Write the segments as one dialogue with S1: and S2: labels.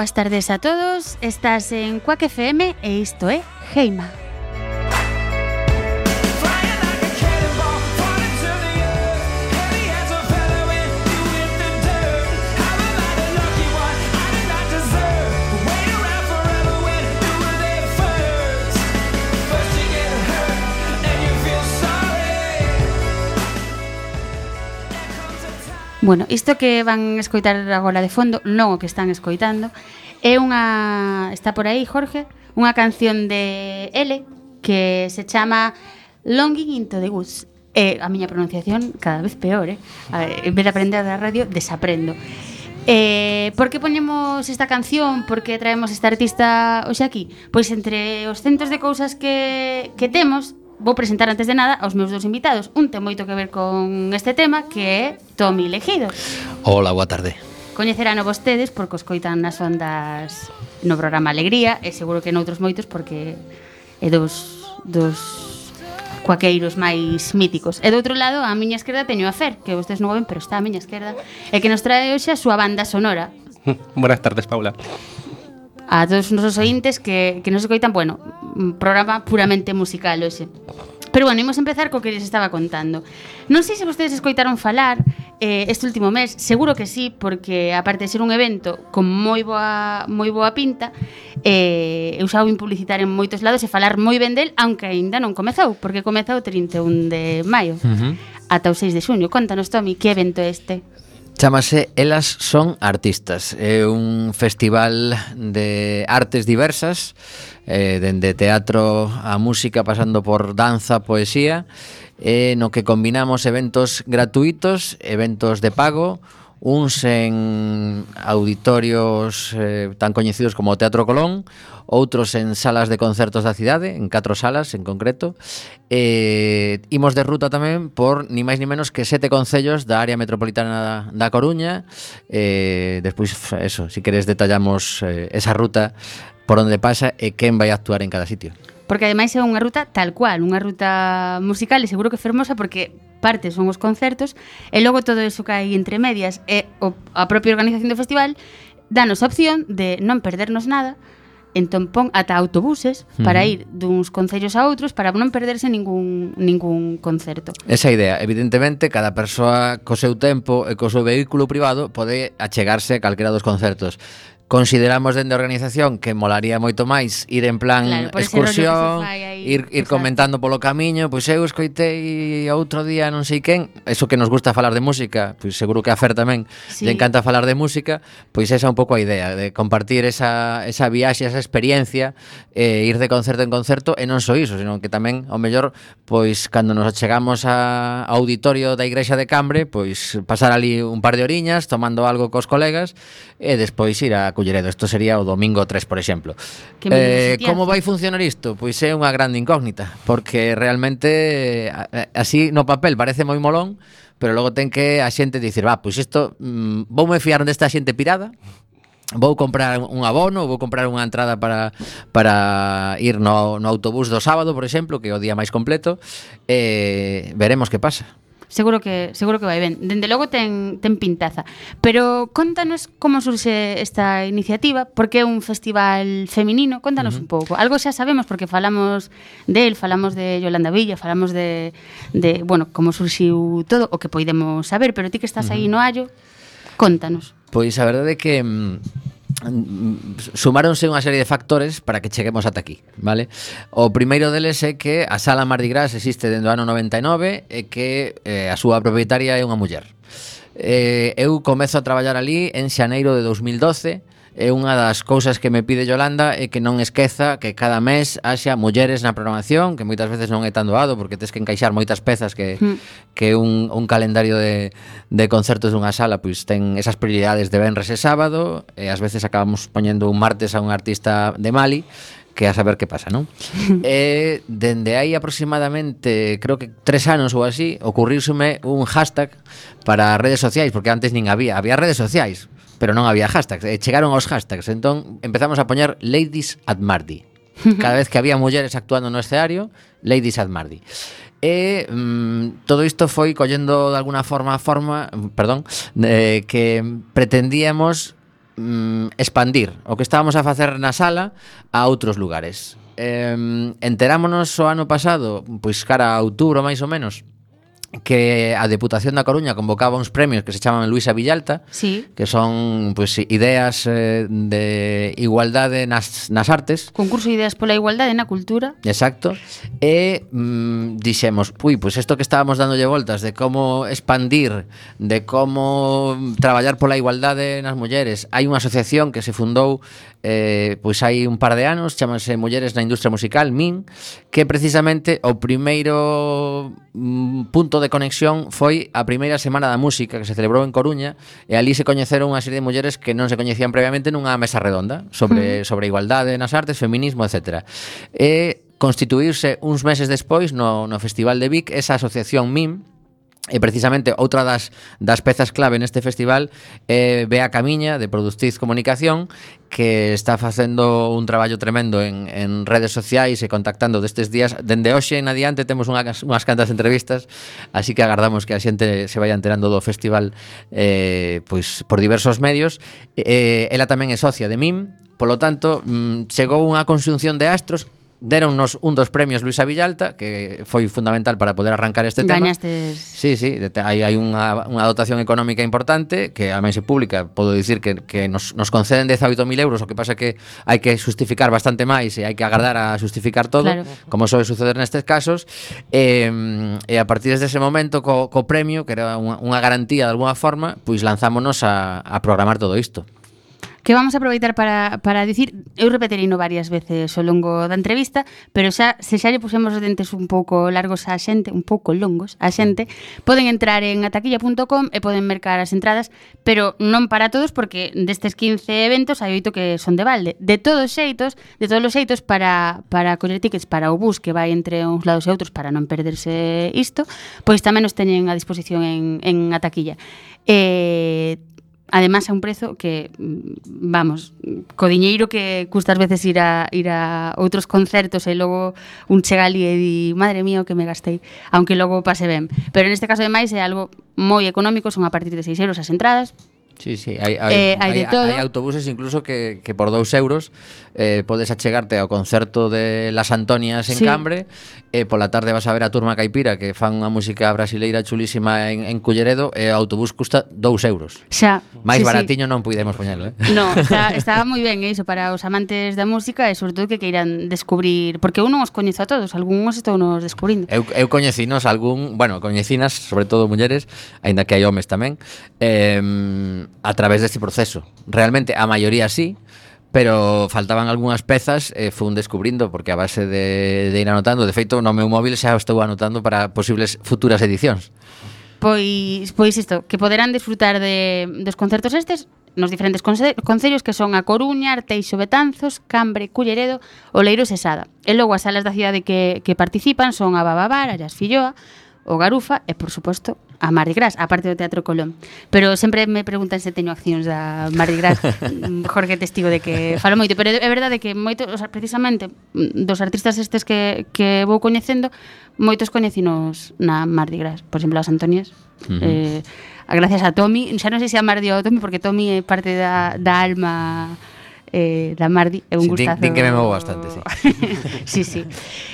S1: Boas tardes a todos, estás en Quack FM e isto é Heima. Bueno, isto que van escoitar agora de fondo, non que están escoitando, É unha, está por aí, Jorge, unha canción de L que se chama Longing into the Woods. Eh, a miña pronunciación cada vez peor, eh? A ver, en vez de aprender da radio, desaprendo. Eh, por que poñemos esta canción? Por que traemos esta artista hoxe aquí? Pois entre os centos de cousas que, que temos Vou presentar antes de nada aos meus dous invitados Un ten moito que ver con este tema Que é Tommy Legido
S2: Hola, boa tarde
S1: Coñecerano vostedes porque os coitan nas ondas no programa Alegría e seguro que noutros moitos porque é dos, dos cuaqueiros máis míticos. E do outro lado, a miña esquerda teño a Fer, que vostedes non ven, pero está a miña esquerda, e que nos trae hoxe a súa banda sonora.
S3: Buenas tardes, Paula
S1: a todos os nosos ointes que, que nos escoitan, bueno, un programa puramente musical hoxe. Pero bueno, imos empezar co que les estaba contando. Non sei se vostedes escoitaron falar eh, este último mes, seguro que sí, porque aparte de ser un evento con moi boa, moi boa pinta, eh, eu xa vou publicitar en moitos lados e falar moi ben del, aunque aínda non comezou, porque comeza o 31 de maio. Uh -huh. Ata o 6 de xuño. Contanos, Tomi, que evento é este?
S2: Chámase Elas son artistas. É un festival de artes diversas, eh, dende teatro a música, pasando por danza, poesía, eh, no que combinamos eventos gratuitos, eventos de pago, uns en auditorios eh, tan coñecidos como o Teatro Colón, outros en salas de concertos da cidade, en catro salas en concreto. Eh, imos de ruta tamén por ni máis ni menos que sete concellos da área metropolitana da, da Coruña. Eh, despois, eso, si queres detallamos eh, esa ruta por onde pasa e quen vai actuar en cada sitio.
S1: Porque ademais é unha ruta tal cual, unha ruta musical e seguro que fermosa porque parte son os concertos e logo todo iso que hai entre medias e o, a propia organización do festival danos a opción de non perdernos nada entón pon ata autobuses para ir duns concellos a outros para non perderse ningún ningún concerto.
S2: Esa idea, evidentemente, cada persoa co seu tempo e co seu vehículo privado pode achegarse a calquera dos concertos consideramos dende a organización que molaría moito máis ir en plan claro, excursión, ir, ir comentando polo camiño, pois eu escoitei outro día non sei quen, eso que nos gusta falar de música, pois seguro que a Fer tamén sí. lle encanta falar de música, pois esa é un pouco a idea, de compartir esa, esa viaxe, esa experiencia, eh, ir de concerto en concerto, e non só iso, senón que tamén, ao mellor, pois cando nos achegamos a, ao auditorio da Igrexa de Cambre, pois pasar ali un par de oriñas, tomando algo cos colegas, e despois ir a Culleredo. Isto sería o domingo 3, por exemplo. Eh, como vai funcionar isto? Pois é unha grande incógnita, porque realmente eh, eh, así no papel parece moi molón, pero logo ten que a xente dicir, va, pois isto, mm, voume fiar desta xente pirada, vou comprar un abono, vou comprar unha entrada para, para ir no, no autobús do sábado, por exemplo, que é o día máis completo, e eh, veremos que pasa
S1: seguro que seguro que vai ben. Dende logo ten ten pintaza. Pero contanos como surxe esta iniciativa, por que é un festival feminino? Contanos uh -huh. un pouco. Algo xa sabemos porque falamos del, falamos de Yolanda Villa, falamos de de, bueno, como surxiu todo o que poidemos saber, pero ti que estás uh -huh. aí no hallo, contanos.
S2: Pois a verdade é que mm, sumáronse unha serie de factores para que cheguemos ata aquí, vale? O primeiro deles é que a sala Mardi Gras existe dentro do ano 99 e que eh, a súa propietaria é unha muller. Eh, eu comezo a traballar ali en xaneiro de 2012 é unha das cousas que me pide Yolanda é que non esqueza que cada mes haxa mulleres na programación, que moitas veces non é tan doado porque tes que encaixar moitas pezas que mm. que un, un calendario de, de concertos dunha sala pois ten esas prioridades de venres e sábado e ás veces acabamos poñendo un martes a un artista de Mali que a saber que pasa, non? e dende aí aproximadamente, creo que tres anos ou así, ocurrírseme un hashtag para redes sociais, porque antes nin había, había redes sociais, pero non había hashtags. E chegaron os hashtags, entón empezamos a poñer Ladies at Mardi. Cada vez que había mulleres actuando no escenario, Ladies at Mardi. E mm, todo isto foi collendo de alguna forma forma, perdón, eh, que pretendíamos mm, expandir o que estábamos a facer na sala a outros lugares. Eh, enterámonos o ano pasado, pois cara a outubro máis ou menos, que a Deputación da Coruña convocaba uns premios que se chaman Luisa Villalta,
S1: sí.
S2: que son pues, ideas eh, de igualdade nas, nas artes.
S1: Concurso de ideas pola igualdade na cultura.
S2: Exacto. E mm, dixemos, ui, pois pues isto que estábamos dándolle voltas de como expandir, de como traballar pola igualdade nas mulleres. Hai unha asociación que se fundou eh, pois hai un par de anos, chamase Mulleres na Industria Musical, MIN, que precisamente o primeiro mm, punto de conexión foi a primeira semana da música que se celebrou en Coruña e ali se coñeceron unha serie de mulleres que non se coñecían previamente nunha mesa redonda sobre mm. sobre igualdade nas artes, feminismo, etc. E constituirse uns meses despois no, no Festival de Vic esa asociación MIM E precisamente outra das, das pezas clave neste festival é Bea Camiña de Productiz Comunicación que está facendo un traballo tremendo en, en redes sociais e contactando destes días. Dende hoxe en adiante temos unhas, unhas cantas entrevistas así que agardamos que a xente se vaya enterando do festival eh, pois por diversos medios. Eh, ela tamén é socia de MIM Polo tanto, mm, chegou unha conxunción de astros Deronnos un dos premios Luisa Villalta Que foi fundamental para poder arrancar este tema.
S1: Gañastes.
S2: Sí, sí, hai, hai unha, unha dotación económica importante Que a mense pública podo dicir que, que nos, nos conceden 18.000 euros O que pasa que hai que justificar bastante máis E hai que agardar a justificar todo claro. Como soe suceder nestes casos. E, e a partir dese momento co, co premio Que era unha, unha garantía de alguna forma Pois lanzámonos a, a programar todo isto
S1: que vamos a aproveitar para, para dicir, eu repetirino varias veces ao longo da entrevista, pero xa se xa lle pusemos os dentes un pouco largos á xente, un pouco longos á xente, poden entrar en ataquilla.com e poden mercar as entradas, pero non para todos porque destes 15 eventos hai oito que son de balde. De todos xeitos, de todos os xeitos para para coller tickets para o bus que vai entre uns lados e outros para non perderse isto, pois tamén os teñen a disposición en en Ataquilla. Eh, además a un prezo que mm, vamos, co diñeiro que custas veces ir a ir a outros concertos e logo un chegali e di, madre mía, o que me gastei, aunque logo pase ben. Pero neste caso de máis é algo moi económico, son a partir de 6 euros as entradas,
S2: Sí, sí, hai, hai, eh, hai, hai, hai autobuses incluso que, que por 2 euros eh, podes achegarte ao concerto de Las Antonias en sí. Cambre e eh, pola tarde vas a ver a Turma Caipira que fan unha música brasileira chulísima en, en Culleredo e eh, o autobús custa 2 euros.
S1: Xa.
S2: Máis sí, baratiño sí. non puidemos poñelo, eh?
S1: No, xa, estaba moi ben iso para os amantes da música e sobre todo que queiran descubrir, porque eu non os coñezo a todos, algúns estou nos descubrindo.
S2: Eu, eu coñecinos algún, bueno, coñecinas, sobre todo mulleres, aínda que hai homes tamén, eh, a través deste proceso. Realmente, a maioría sí, pero faltaban algunhas pezas e fun descubrindo porque a base de, de ir anotando, de feito no meu móvil xa estou anotando para posibles futuras edicións.
S1: Pois, pois isto, que poderán disfrutar de, dos concertos estes nos diferentes concellos que son a Coruña, Arteixo, Betanzos, Cambre, Culleredo, Oleiros e Sada. E logo as salas da cidade que, que participan son a Bababar, Arás Filloa, o Garufa e, por suposto, a Mardi Gras, a parte do Teatro Colón. Pero sempre me preguntan se teño accións da Mardi Gras, mm, Jorge testigo de que falo moito, pero é verdade que moito, o sea, precisamente mm, dos artistas estes que, que vou coñecendo, moitos coñecinos na Mardi Gras, por exemplo, as Antonias, uh -huh. eh, gracias a Tommy, xa non sei se a Mardi ou a Tommy porque Tommy é parte da, da alma eh, da Mardi, é un sí, gustazo.
S2: Din, din que me movo bastante, sí.
S1: sí, sí.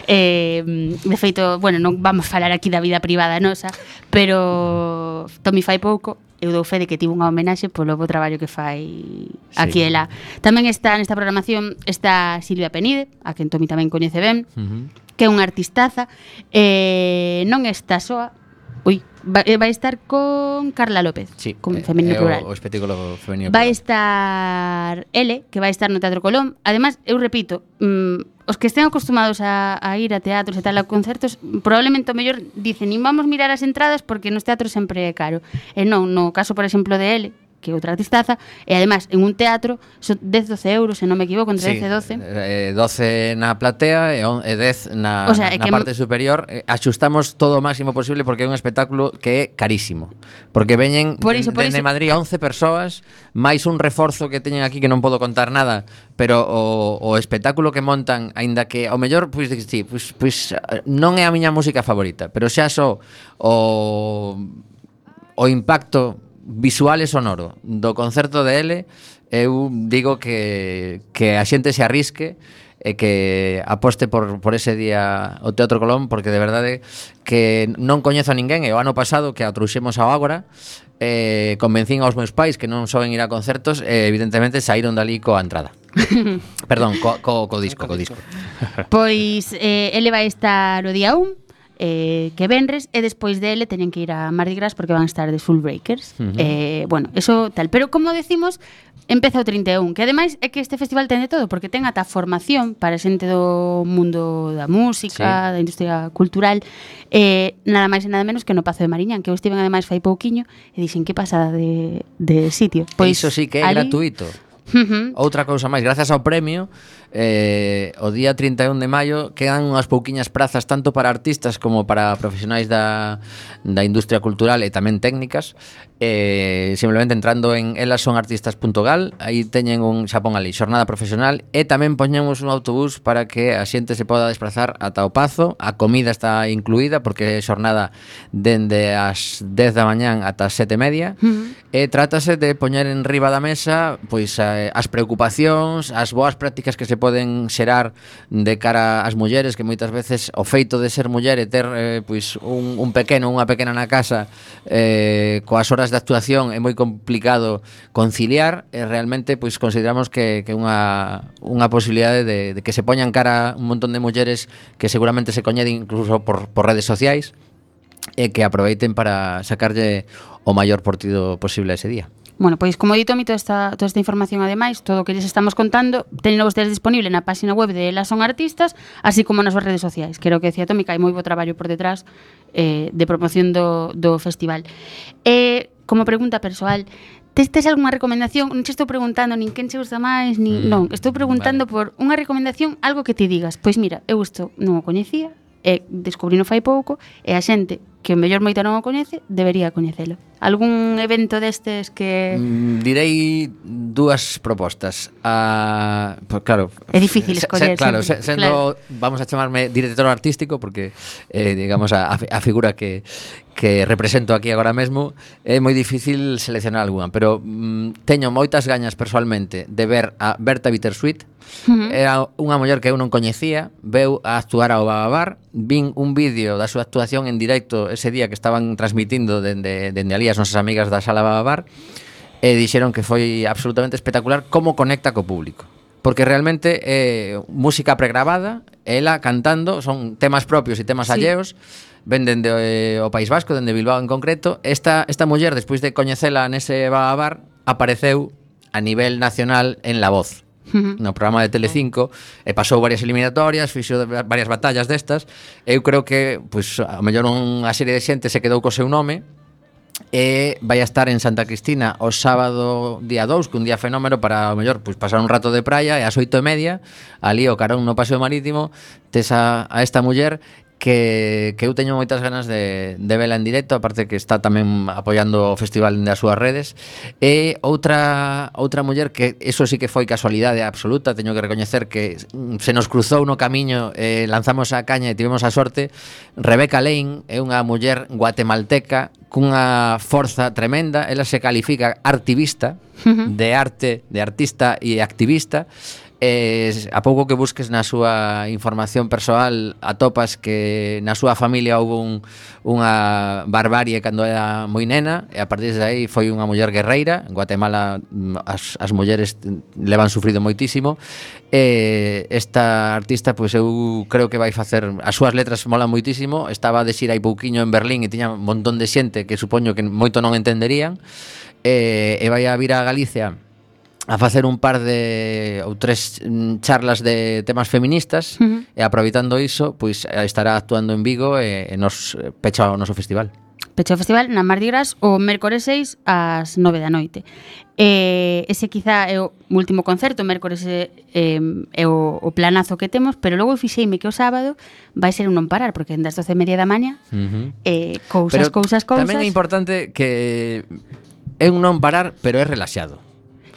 S1: Eh, de feito, bueno, non vamos falar aquí da vida privada nosa, pero Tommy fai pouco, eu dou fe de que tivo unha homenaxe polo bo traballo que fai sí. aquí ela. Tamén está nesta programación está Silvia Penide, a quen Tomi tamén coñece ben, uh -huh. que é unha artistaza, eh, non está soa, ui, vai, eh, vai estar con Carla López,
S2: sí,
S1: con eh, Femenino eh, Plural.
S2: O, o espectáculo femenino
S1: Vai estar L, que vai estar no Teatro Colón. Ademais, eu repito, mm, os que estén acostumados a, a ir a teatros e tal, a concertos, probablemente o mellor dicen, nin vamos mirar as entradas porque nos teatros sempre é caro. E non, no caso, por exemplo, de L, que outra artistaza, e ademais en un teatro son 10 12 euros, se non me equivoco, entre sí, 10
S2: e 12. Eh, 12 na platea e, 10 na, o sea, na, na parte superior, eh, axustamos todo o máximo posible porque é un espectáculo que é carísimo. Porque veñen por iso, por dende iso. Madrid 11 persoas, máis un reforzo que teñen aquí que non podo contar nada, pero o, o espectáculo que montan, aínda que ao mellor pois pues, sí, pois, pues, pois pues, non é a miña música favorita, pero xa só o o impacto visual e sonoro. Do concerto de L eu digo que, que a xente se arrisque e que aposte por, por ese día o Teatro Colón porque de verdade que non coñezo a ninguén. E o ano pasado que a trouxemos ao Ágora eh, convencín aos meus pais que non soben ir a concertos e eh, evidentemente saíron dali coa entrada. Perdón, co, co, co disco, co disco.
S1: Pois eh, ele vai estar o día 1 eh, que venres e despois dele teñen que ir a Mardi Gras porque van a estar de Soul Breakers. Uh -huh. eh, bueno, eso tal, pero como decimos, empeza o 31, que ademais é que este festival ten de todo, porque ten ata formación para xente do mundo da música, sí. da industria cultural, eh, nada máis e nada menos que no Pazo de Mariñán, que eu estiven ademais fai pouquiño e dixen que pasada de, de sitio.
S2: Pois, Iso sí que é ali... gratuito. Uh -huh. Outra cousa máis, grazas ao premio, eh, o día 31 de maio quedan unhas pouquiñas prazas tanto para artistas como para profesionais da, da industria cultural e tamén técnicas. Eh, simplemente entrando en elasonartistas.gal aí teñen un xapón ali xornada profesional e tamén poñemos un autobús para que a xente se poda desplazar ata o Pazo. A comida está incluída porque é xornada dende as 10 da mañán ata as 7 e media. Uh -huh. e trátase de poñer en riba da mesa pois eh, as preocupacións as boas prácticas que se se poden xerar de cara ás mulleres que moitas veces o feito de ser muller e ter eh, pois un, un pequeno, unha pequena na casa eh, coas horas de actuación é moi complicado conciliar e realmente pois consideramos que, que unha, unha posibilidade de, de que se poñan cara un montón de mulleres que seguramente se coñeden incluso por, por redes sociais e que aproveiten para sacarlle o maior partido posible ese día.
S1: Bueno, pois como dito, mi toda esta, toda esta información ademais, todo o que lles estamos contando, tenlo vostedes disponible na páxina web de Elas son artistas, así como nas redes sociais. Creo que decía Tómica, hai moi bo traballo por detrás eh, de promoción do, do festival. Eh, como pregunta persoal, testes algunha recomendación? Non te estou preguntando nin quen che gusta máis, nin... Mm, non, estou preguntando vale. por unha recomendación, algo que te digas. Pois mira, eu isto non o coñecía, e descubrino fai pouco e a xente que o mellor moita non o coñece, debería coñecelo. Algún evento destes que...
S2: Mm, direi dúas propostas. Ah, pues claro...
S1: É difícil escoller.
S2: Se, claro, se, sendo, claro. vamos a chamarme director artístico, porque, eh, digamos, a, a figura que, que represento aquí agora mesmo, é moi difícil seleccionar algunha, pero mm, teño moitas gañas persoalmente de ver a Berta Bittersweet, Uh -huh. Era unha muller que eu non coñecía, veu a actuar ao Bababar, vin un vídeo da súa actuación en directo ese día que estaban transmitindo dende, dende ali as nosas amigas da sala Bababar, e dixeron que foi absolutamente espectacular como conecta co público porque realmente é eh, música pregrabada, ela cantando, son temas propios e temas sí. alleos, venden de, eh, o País Vasco, dende Bilbao en concreto. Esta, esta muller, despois de coñecela nese Bababar apareceu a nivel nacional en La Voz no programa de Telecinco e pasou varias eliminatorias, fixo varias batallas destas. Eu creo que pois a mellor unha serie de xente se quedou co seu nome e vai a estar en Santa Cristina o sábado día 2, que un día fenómeno para o mellor pois, pasar un rato de praia e ás oito e media, ali o carón no paseo marítimo, tes a, a esta muller que, que eu teño moitas ganas de, de vela en directo, aparte que está tamén apoiando o festival das súas redes. E outra outra muller que eso sí que foi casualidade absoluta, teño que recoñecer que se nos cruzou no camiño, eh, lanzamos a caña e tivemos a sorte, Rebeca Lane é unha muller guatemalteca cunha forza tremenda, ela se califica artivista, uh -huh. de arte, de artista e activista, E a pouco que busques na súa información persoal atopas que na súa familia houve un, unha barbarie cando era moi nena e a partir de aí foi unha muller guerreira. En Guatemala mm, as, as mulleres levan sufrido moitísimo. E esta artista pois eu creo que vai facer as súas letras molan moitísimo. Estaba de xira hai pouquiño en Berlín e tiña un montón de xente que supoño que moito non entenderían. E, e vai a vir a Galicia a facer un par de ou tres mm, charlas de temas feministas uh -huh. e aproveitando iso, pois eh, estará actuando en Vigo e, e nos eh, pecha o noso festival.
S1: Pecha o festival na Mardi Gras o mércores 6 ás 9 da noite. E ese quizá é o último concerto, mércores é, é, é o, o planazo que temos, pero logo fixeime que o sábado vai ser un non parar, porque das 12 e media da maña, uh -huh. eh, cousas, pero cousas, cousas...
S2: Tamén é importante que é un non parar, pero é relaxado.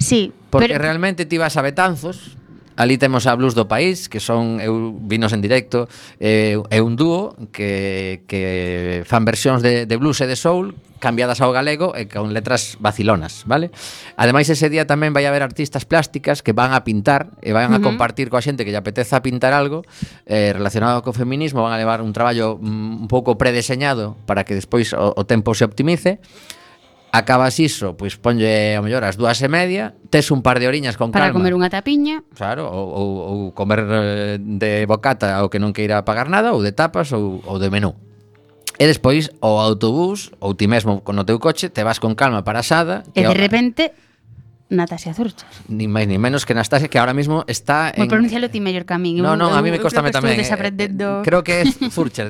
S1: Sí,
S2: Porque Pero... realmente ti vas a Betanzos, ali temos a Blues do País, que son eu vinos en directo, é, é un dúo que, que fan versións de, de blues e de soul cambiadas ao galego e con letras vacilonas, vale? Ademais ese día tamén vai haber artistas plásticas que van a pintar e van a uh -huh. compartir coa xente que lle apeteza pintar algo eh, relacionado co feminismo, van a levar un traballo mm, un pouco predeseñado para que despois o, o tempo se optimice acabas iso, pois ponlle ao mellor as dúas e media, tes un par de oriñas con
S1: Para
S2: calma.
S1: Para comer unha tapiña.
S2: Claro, ou, ou, ou comer eh, de bocata o que non queira pagar nada, ou de tapas, ou, ou de menú. E despois, o autobús, ou ti mesmo no teu coche, te vas con calma para a Sada.
S1: E de repente Natasia Zurchas.
S2: Ni máis ni menos que Nastasia, que ahora mismo está
S1: en... Bueno, pronuncialo ti mellor que a mí.
S2: No, no, a mí me costa tamén.
S1: Eh, Desaprendendo...
S2: Eh, creo que é Zurcher.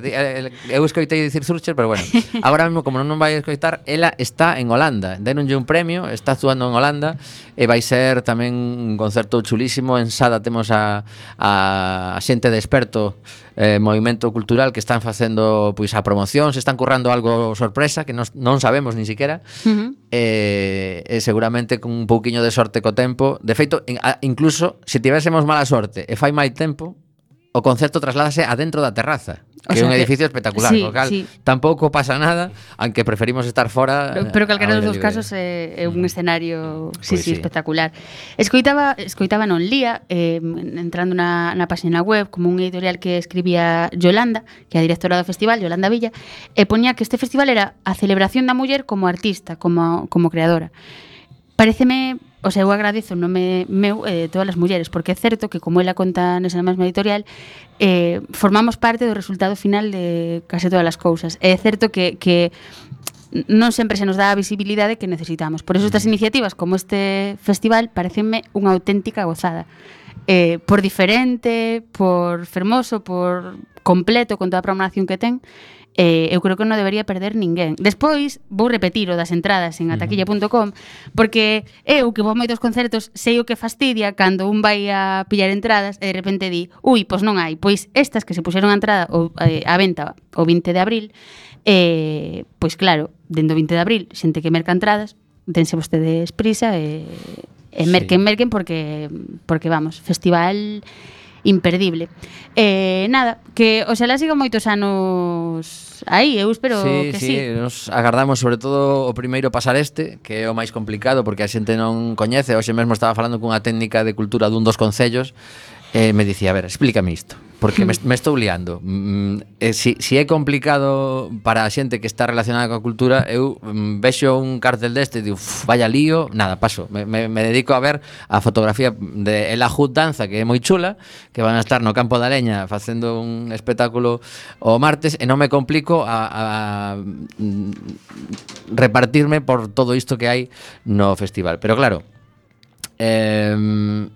S2: Eu escoitei dicir Zurcher, pero bueno. Agora mesmo, como non vai escoitar, ela está en Holanda. Denonlle un premio, está actuando en Holanda eh, e vai ser tamén un concerto chulísimo. En Sada temos a, a xente de experto eh, movimento cultural que están facendo pois a promoción, se están currando algo sorpresa que nos, non sabemos ni siquiera. Uh -huh. eh, e seguramente con un pouquiño de sorte co tempo. De feito, in, a, incluso se tivésemos mala sorte e fai máis tempo, o concerto trasládase adentro da terraza o que é un edificio que, espectacular, sí, local, sí. tampouco pasa nada, aunque preferimos estar fora.
S1: Pero, pero calquera dos casos é, é un mm. escenario, mm. sí, pues sí, sí, espectacular. Escoitaba, escoitaba non lía, eh, entrando na, na página web, como un editorial que escribía Yolanda, que é a directora do festival, Yolanda Villa, e poñía que este festival era a celebración da muller como artista, como, como creadora. Pareceme o sea, eu agradezo o nome meu eh, todas as mulleres, porque é certo que, como ela conta nesa mesma editorial, eh, formamos parte do resultado final de case todas as cousas. É certo que, que non sempre se nos dá a visibilidade que necesitamos. Por eso estas iniciativas, como este festival, parecenme unha auténtica gozada. Eh, por diferente, por fermoso, por completo, con toda a programación que ten, eh, eu creo que non debería perder ninguén. Despois, vou repetir o das entradas en ataquilla.com, porque eu que vou a moitos concertos sei o que fastidia cando un vai a pillar entradas e de repente di, ui, pois non hai, pois estas que se puxeron a entrada o, eh, a venta o 20 de abril, eh, pois claro, dendo 20 de abril, xente que merca entradas, dense vostedes prisa e, e merquen, sí. merquen, porque, porque vamos, festival imperdible. Eh, nada, que oxalá siga moitos anos aí, eu espero
S2: sí,
S1: que
S2: sí. Sí, nos agardamos sobre todo o primeiro pasar este, que é o máis complicado porque a xente non coñece, hoxe mesmo estaba falando cunha técnica de cultura dun dos concellos e eh, me dicía, a ver, explícame isto. Porque me, me estou liando. Mm, mm, eh, si, si é complicado para a xente que está relacionada coa cultura, eu mm, vexo un cartel deste e digo, vaya lío, nada, paso. Me, me, me dedico a ver a fotografía de El Ajud Danza, que é moi chula, que van a estar no Campo da Leña facendo un espectáculo o martes, e non me complico a, a, a mm, repartirme por todo isto que hai no festival. Pero claro, eh,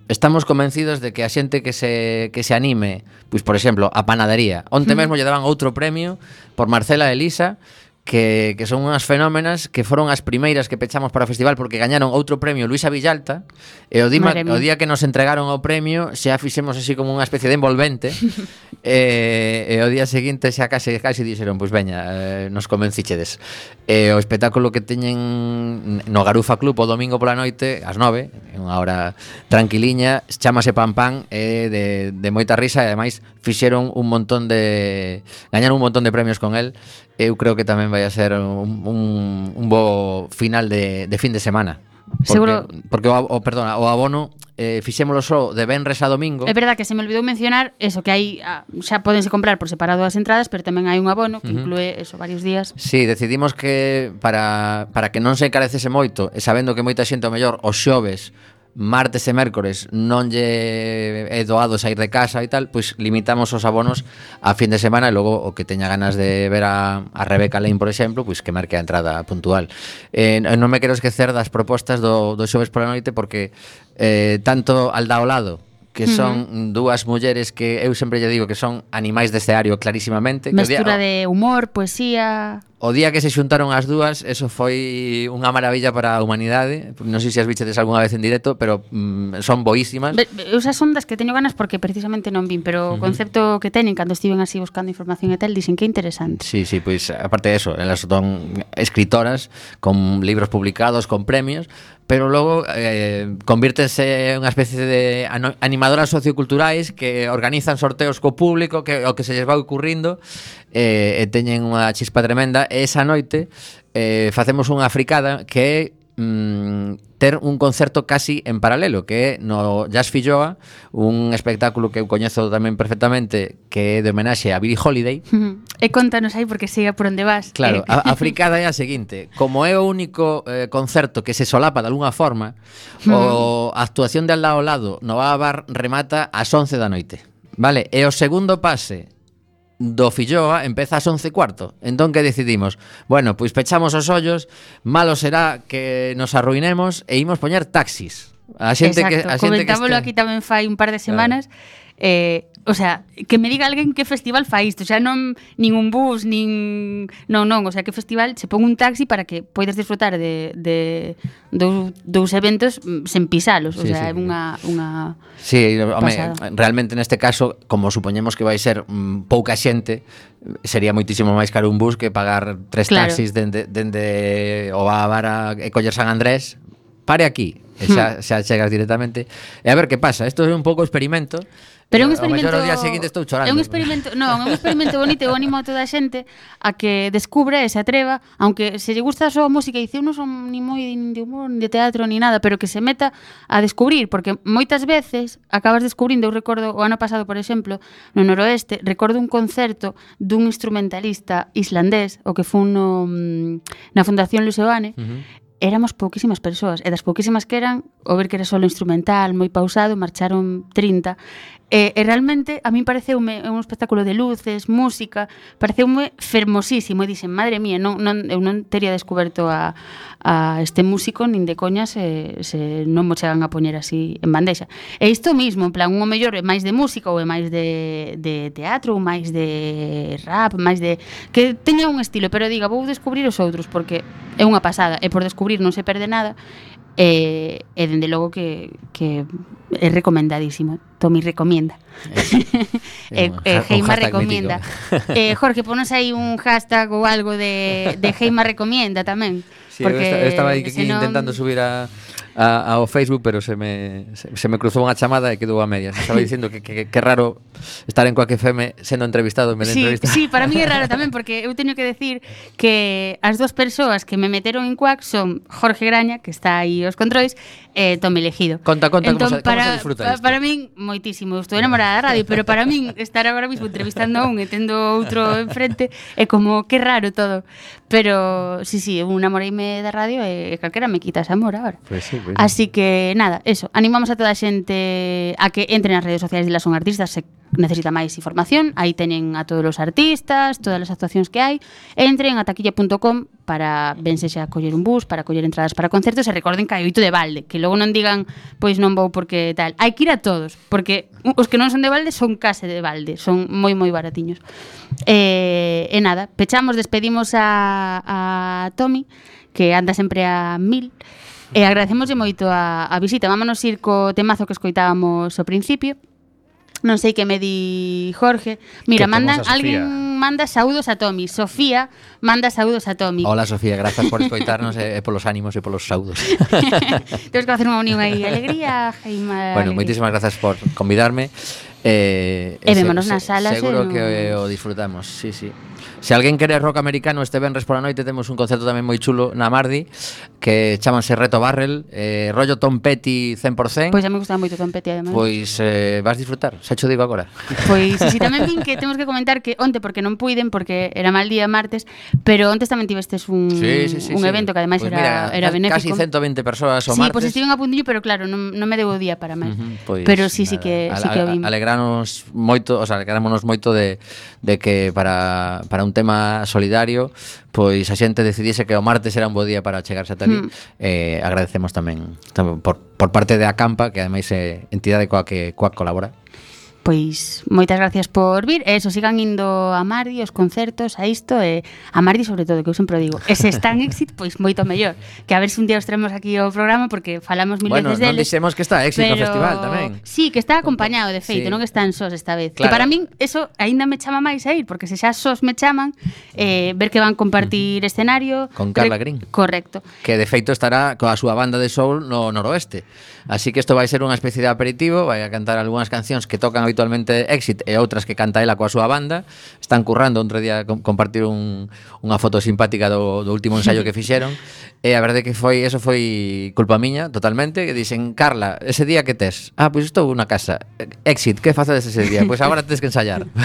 S2: estamos convencidos de que a xente que se, que se anime, pois por exemplo, a panadería. Onte mesmo lle daban outro premio por Marcela Elisa, que, que son unhas fenómenas que foron as primeiras que pechamos para o festival porque gañaron outro premio Luisa Villalta e o, dima, o día que nos entregaron o premio xa fixemos así como unha especie de envolvente e, e o día seguinte xa case, case dixeron pois veña, eh, nos convencichedes e o espectáculo que teñen no Garufa Club o domingo pola noite ás nove, unha hora tranquiliña chamase Pan Pan e de, de moita risa e ademais fixeron un montón de gañaron un montón de premios con el. Eu creo que tamén vai a ser un, un, un bo final de, de fin de semana. Porque,
S1: Seguro...
S2: porque o, o, perdona, o abono eh, fixémolo só de venres a domingo.
S1: É verdade que se me olvidou mencionar eso que hai ah, xa podense comprar por separado as entradas, pero tamén hai un abono que uh -huh. inclúe eso varios días.
S2: Sí, decidimos que para para que non se encarecese moito, e sabendo que moita xente o mellor os xoves martes e mércores non lle é doado sair de casa e tal, pois limitamos os abonos a fin de semana e logo o que teña ganas de ver a, a Rebeca Lane, por exemplo, pois que marque a entrada puntual. Eh, eh non me quero esquecer das propostas do, do xoves pola noite porque eh, tanto al da ao lado que son uh -huh. dúas mulleres que eu sempre lle digo que son animais deste escenario clarísimamente.
S1: Mestura
S2: que día,
S1: de humor, poesía...
S2: O día que se xuntaron as dúas, eso foi unha maravilla para a humanidade. Non sei se as bichetes algunha vez en directo, pero mm, son boísimas.
S1: Esas son das que teño ganas porque precisamente non vin, pero o concepto uh -huh. que teñen cando estiven así buscando información e tal, dicen que interesante.
S2: Sí, sí, pois aparte de eso, elas son escritoras con libros publicados, con premios, pero logo eh, convírtense en unha especie de animadoras socioculturais que organizan sorteos co público que o que se lles va ocurrindo eh, e teñen unha chispa tremenda. E esa noite eh, facemos unha fricada que é mm, ter un concerto casi en paralelo que é no Jazz Filloa un espectáculo que eu coñezo tamén perfectamente que é de homenaxe a Billie Holiday uh.
S1: E contanos aí porque siga por onde vas
S2: Claro, eh. a, a fricada é a seguinte como é o único eh, concerto que se solapa de alguna forma mm. o a actuación de al lado ao lado no va a bar remata ás 11 da noite Vale, e o segundo pase do Filloa empeza ás 11 cuarto. Entón que decidimos? Bueno, pois pechamos os ollos, malo será que nos arruinemos e imos poñer taxis.
S1: A xente Exacto. que a xente Comentámoslo que este... aquí tamén fai un par de semanas. Claro. Eh, O sea, que me diga alguén que festival fai isto, o sea, non nin un bus, nin non, non, o sea, que festival se pon un taxi para que poidas disfrutar de de dous, dous eventos mm, sen pisalos, o sí, sea, é sí. unha unha
S2: Sí, home, realmente neste caso, como supoñemos que vai ser mm, pouca xente, sería moitísimo máis caro un bus que pagar tres claro. taxis dende dende o a Vara e coller San Andrés. Pare aquí, e xa, hmm. xa chegas directamente. E a ver que pasa, isto é un pouco experimento
S1: Pero é un experimento...
S2: O día seguinte estou chorando.
S1: É un experimento, non, é un experimento bonito e eu animo a toda a xente a que descubra e se atreva, aunque se lle gusta a súa música, e dice, eu non son ni moi de humor, ni de teatro, ni nada, pero que se meta a descubrir, porque moitas veces acabas descubrindo, eu recordo o ano pasado, por exemplo, no noroeste, recordo un concerto dun instrumentalista islandés, o que fun no, na Fundación Luseoane, uh -huh éramos pouquísimas persoas e das pouquísimas que eran, o ver que era solo instrumental, moi pausado, marcharon 30 E, e realmente a min pareceume un espectáculo de luces, música, pareceume fermosísimo. E dixen, madre mía, non, non, eu non teria descoberto a, a este músico nin de coña se, se non mo chegan a poñer así en bandexa. E isto mismo, en plan, un o mellor é máis de música ou é máis de, de teatro ou máis de rap, máis de... que teña un estilo, pero diga, vou descubrir os outros porque é unha pasada. E por descubrir non se perde nada. E, e dende logo que, que é recomendadísimo. Tomi recomienda. e, e Heima recomienda. eh, Jorge, ponos aí un hashtag ou algo de, de Heima recomienda tamén.
S2: Sí, porque estaba aí intentando subir a a, ao Facebook, pero se me, se, se me cruzou unha chamada e quedou a medias. Estaba dicindo que, que, que raro estar en Coaque FM sendo entrevistado en vez de
S1: sí,
S2: entrevista.
S1: Sí, para mí é raro tamén, porque eu teño que decir que as dúas persoas que me meteron en Coac son Jorge Graña, que está aí os controis, e Tom Elegido.
S2: Conta, conta, entón, como,
S1: para,
S2: como se disfruta
S1: isto. Para min, moitísimo. Estou enamorada da radio, pero para min estar agora mismo entrevistando a un e tendo outro enfrente é como que raro todo. Pero, sí, sí, un amoreime da radio e calquera me quita ese amor agora.
S2: Pues sí bueno.
S1: Así que nada, eso, animamos a toda a xente a que entren nas redes sociais de las Son Artistas se necesita máis información, aí teñen a todos os artistas, todas as actuacións que hai, entren a taquilla.com para vense xa coller un bus, para coller entradas para concertos e recorden que hai oito de balde, que logo non digan pois non vou porque tal. Hai que ir a todos, porque os que non son de balde son case de balde, son moi moi baratiños. E, e nada, pechamos, despedimos a, a Tommy, que anda sempre a mil, E agradecemoslle moito a, a visita. Vámonos ir co temazo que escoitábamos ao principio. Non sei que me di Jorge. Mira, mandan alguén manda saúdos a Tomi. Sofía manda saúdos a Tomi.
S2: Hola Sofía, grazas por escoitarnos e, e polos ánimos e polos saúdos.
S1: Temos que facer unha unión aí. Alegría, Jaime.
S2: Bueno, moitísimas grazas por convidarme. Eh,
S1: e, vémonos se, nas salas.
S2: Seguro que o disfrutamos, sí, sí. Se alguén quere rock americano este venres pola noite temos un concerto tamén moi chulo na Mardi que chamanse Reto Barrel, eh, rollo Tom Petty 100%.
S1: Pois pues a me gusta moito Tom Petty ademais.
S2: Pois eh, vas disfrutar, xa cho digo agora.
S1: Pois si tamén vin que temos que comentar que onte porque non puiden porque era mal día martes, pero onte tamén tivestes un sí, sí, sí, un sí. evento que ademais pues era mira, era benéfico.
S2: Casi 120 persoas o
S1: sí,
S2: martes.
S1: Pois pues estiven a puntillo, pero claro, non, non me deu o día para máis. Uh -huh, pois, pero sí, sí que si sí que o vimos.
S2: Alegranos moito, o sea, alegrámonos moito de de que para para un tema solidario, pois a xente decidise que o martes era un bo día para chegarse ata ali. Mm. Eh, agradecemos tamén, tamén por, por parte de Acampa, que ademais é entidade coa que coa colabora.
S1: Pois moitas gracias por vir. E eso, sigan indo a Mardi, os concertos, a isto E a Mardi sobre todo, que eu sempre digo. E se está en éxito, pois moito mellor. Que a ver se un día os traemos aquí o programa Porque falamos mil
S2: bueno,
S1: veces
S2: deles Bueno, non dixemos que está éxito
S1: pero...
S2: o festival tamén.
S1: Sí, que está acompañado, de feito, sí. non que están sós esta vez. Claro. Que para min, eso aínda me chama máis a ir Porque se xa sós me chaman eh, Ver que van compartir uh -huh. escenario.
S2: Con Carla Green.
S1: Correcto.
S2: Que de feito estará coa súa banda de soul no noroeste. Así que isto vai ser unha especie de aperitivo Vai a cantar algunhas cancións que tocan habitualmente Exit e outras que canta ela coa súa banda. Están currando, outro día compartir un, unha foto simpática do, do último ensaio que fixeron. E a verdade que foi, eso foi culpa miña totalmente, que dicen Carla, ese día que tes? Ah, pois pues estou na casa. Exit, que facedes ese día? Pois pues agora tes que ensayar.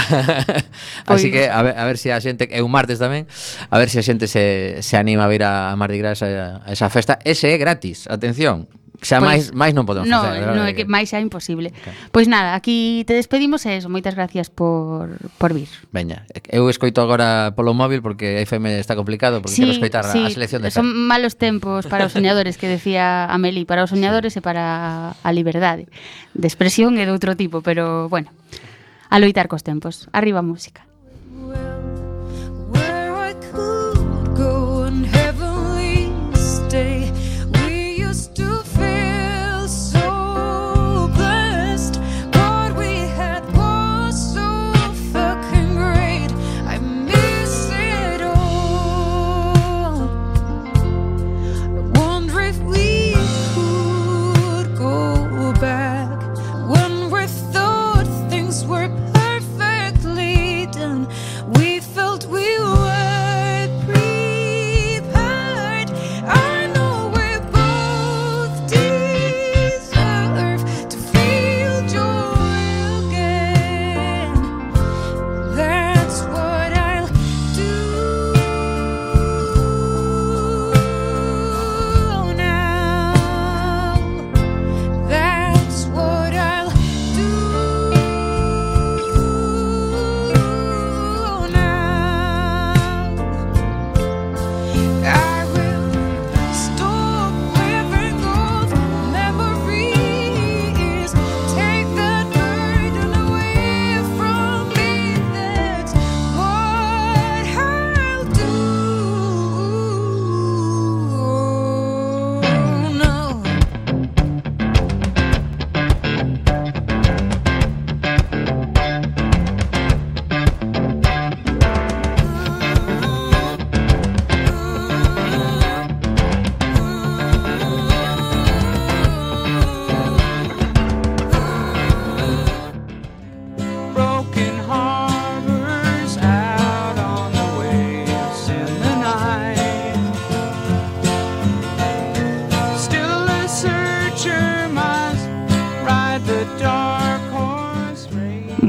S2: Pois Así que a ver, a ver se si a xente, é un martes tamén, a ver se si a xente se, se anima a vir a Mardi Gras a, a esa festa. Ese é gratis, atención. Xa pois máis máis non podemos
S1: no,
S2: facer.
S1: Non, é que máis xa imposible. Okay. Pois nada, aquí te despedimos e eso, moitas gracias por por vir.
S2: Veña, eu escoito agora polo móvil porque FM está complicado porque sí, quero escoitar sí, a selección de Sí,
S1: Son malos tempos para os soñadores que decía Ameli, para os soñadores sí. e para a liberdade de expresión e de outro tipo, pero bueno, a loitar cos tempos. Arriba música.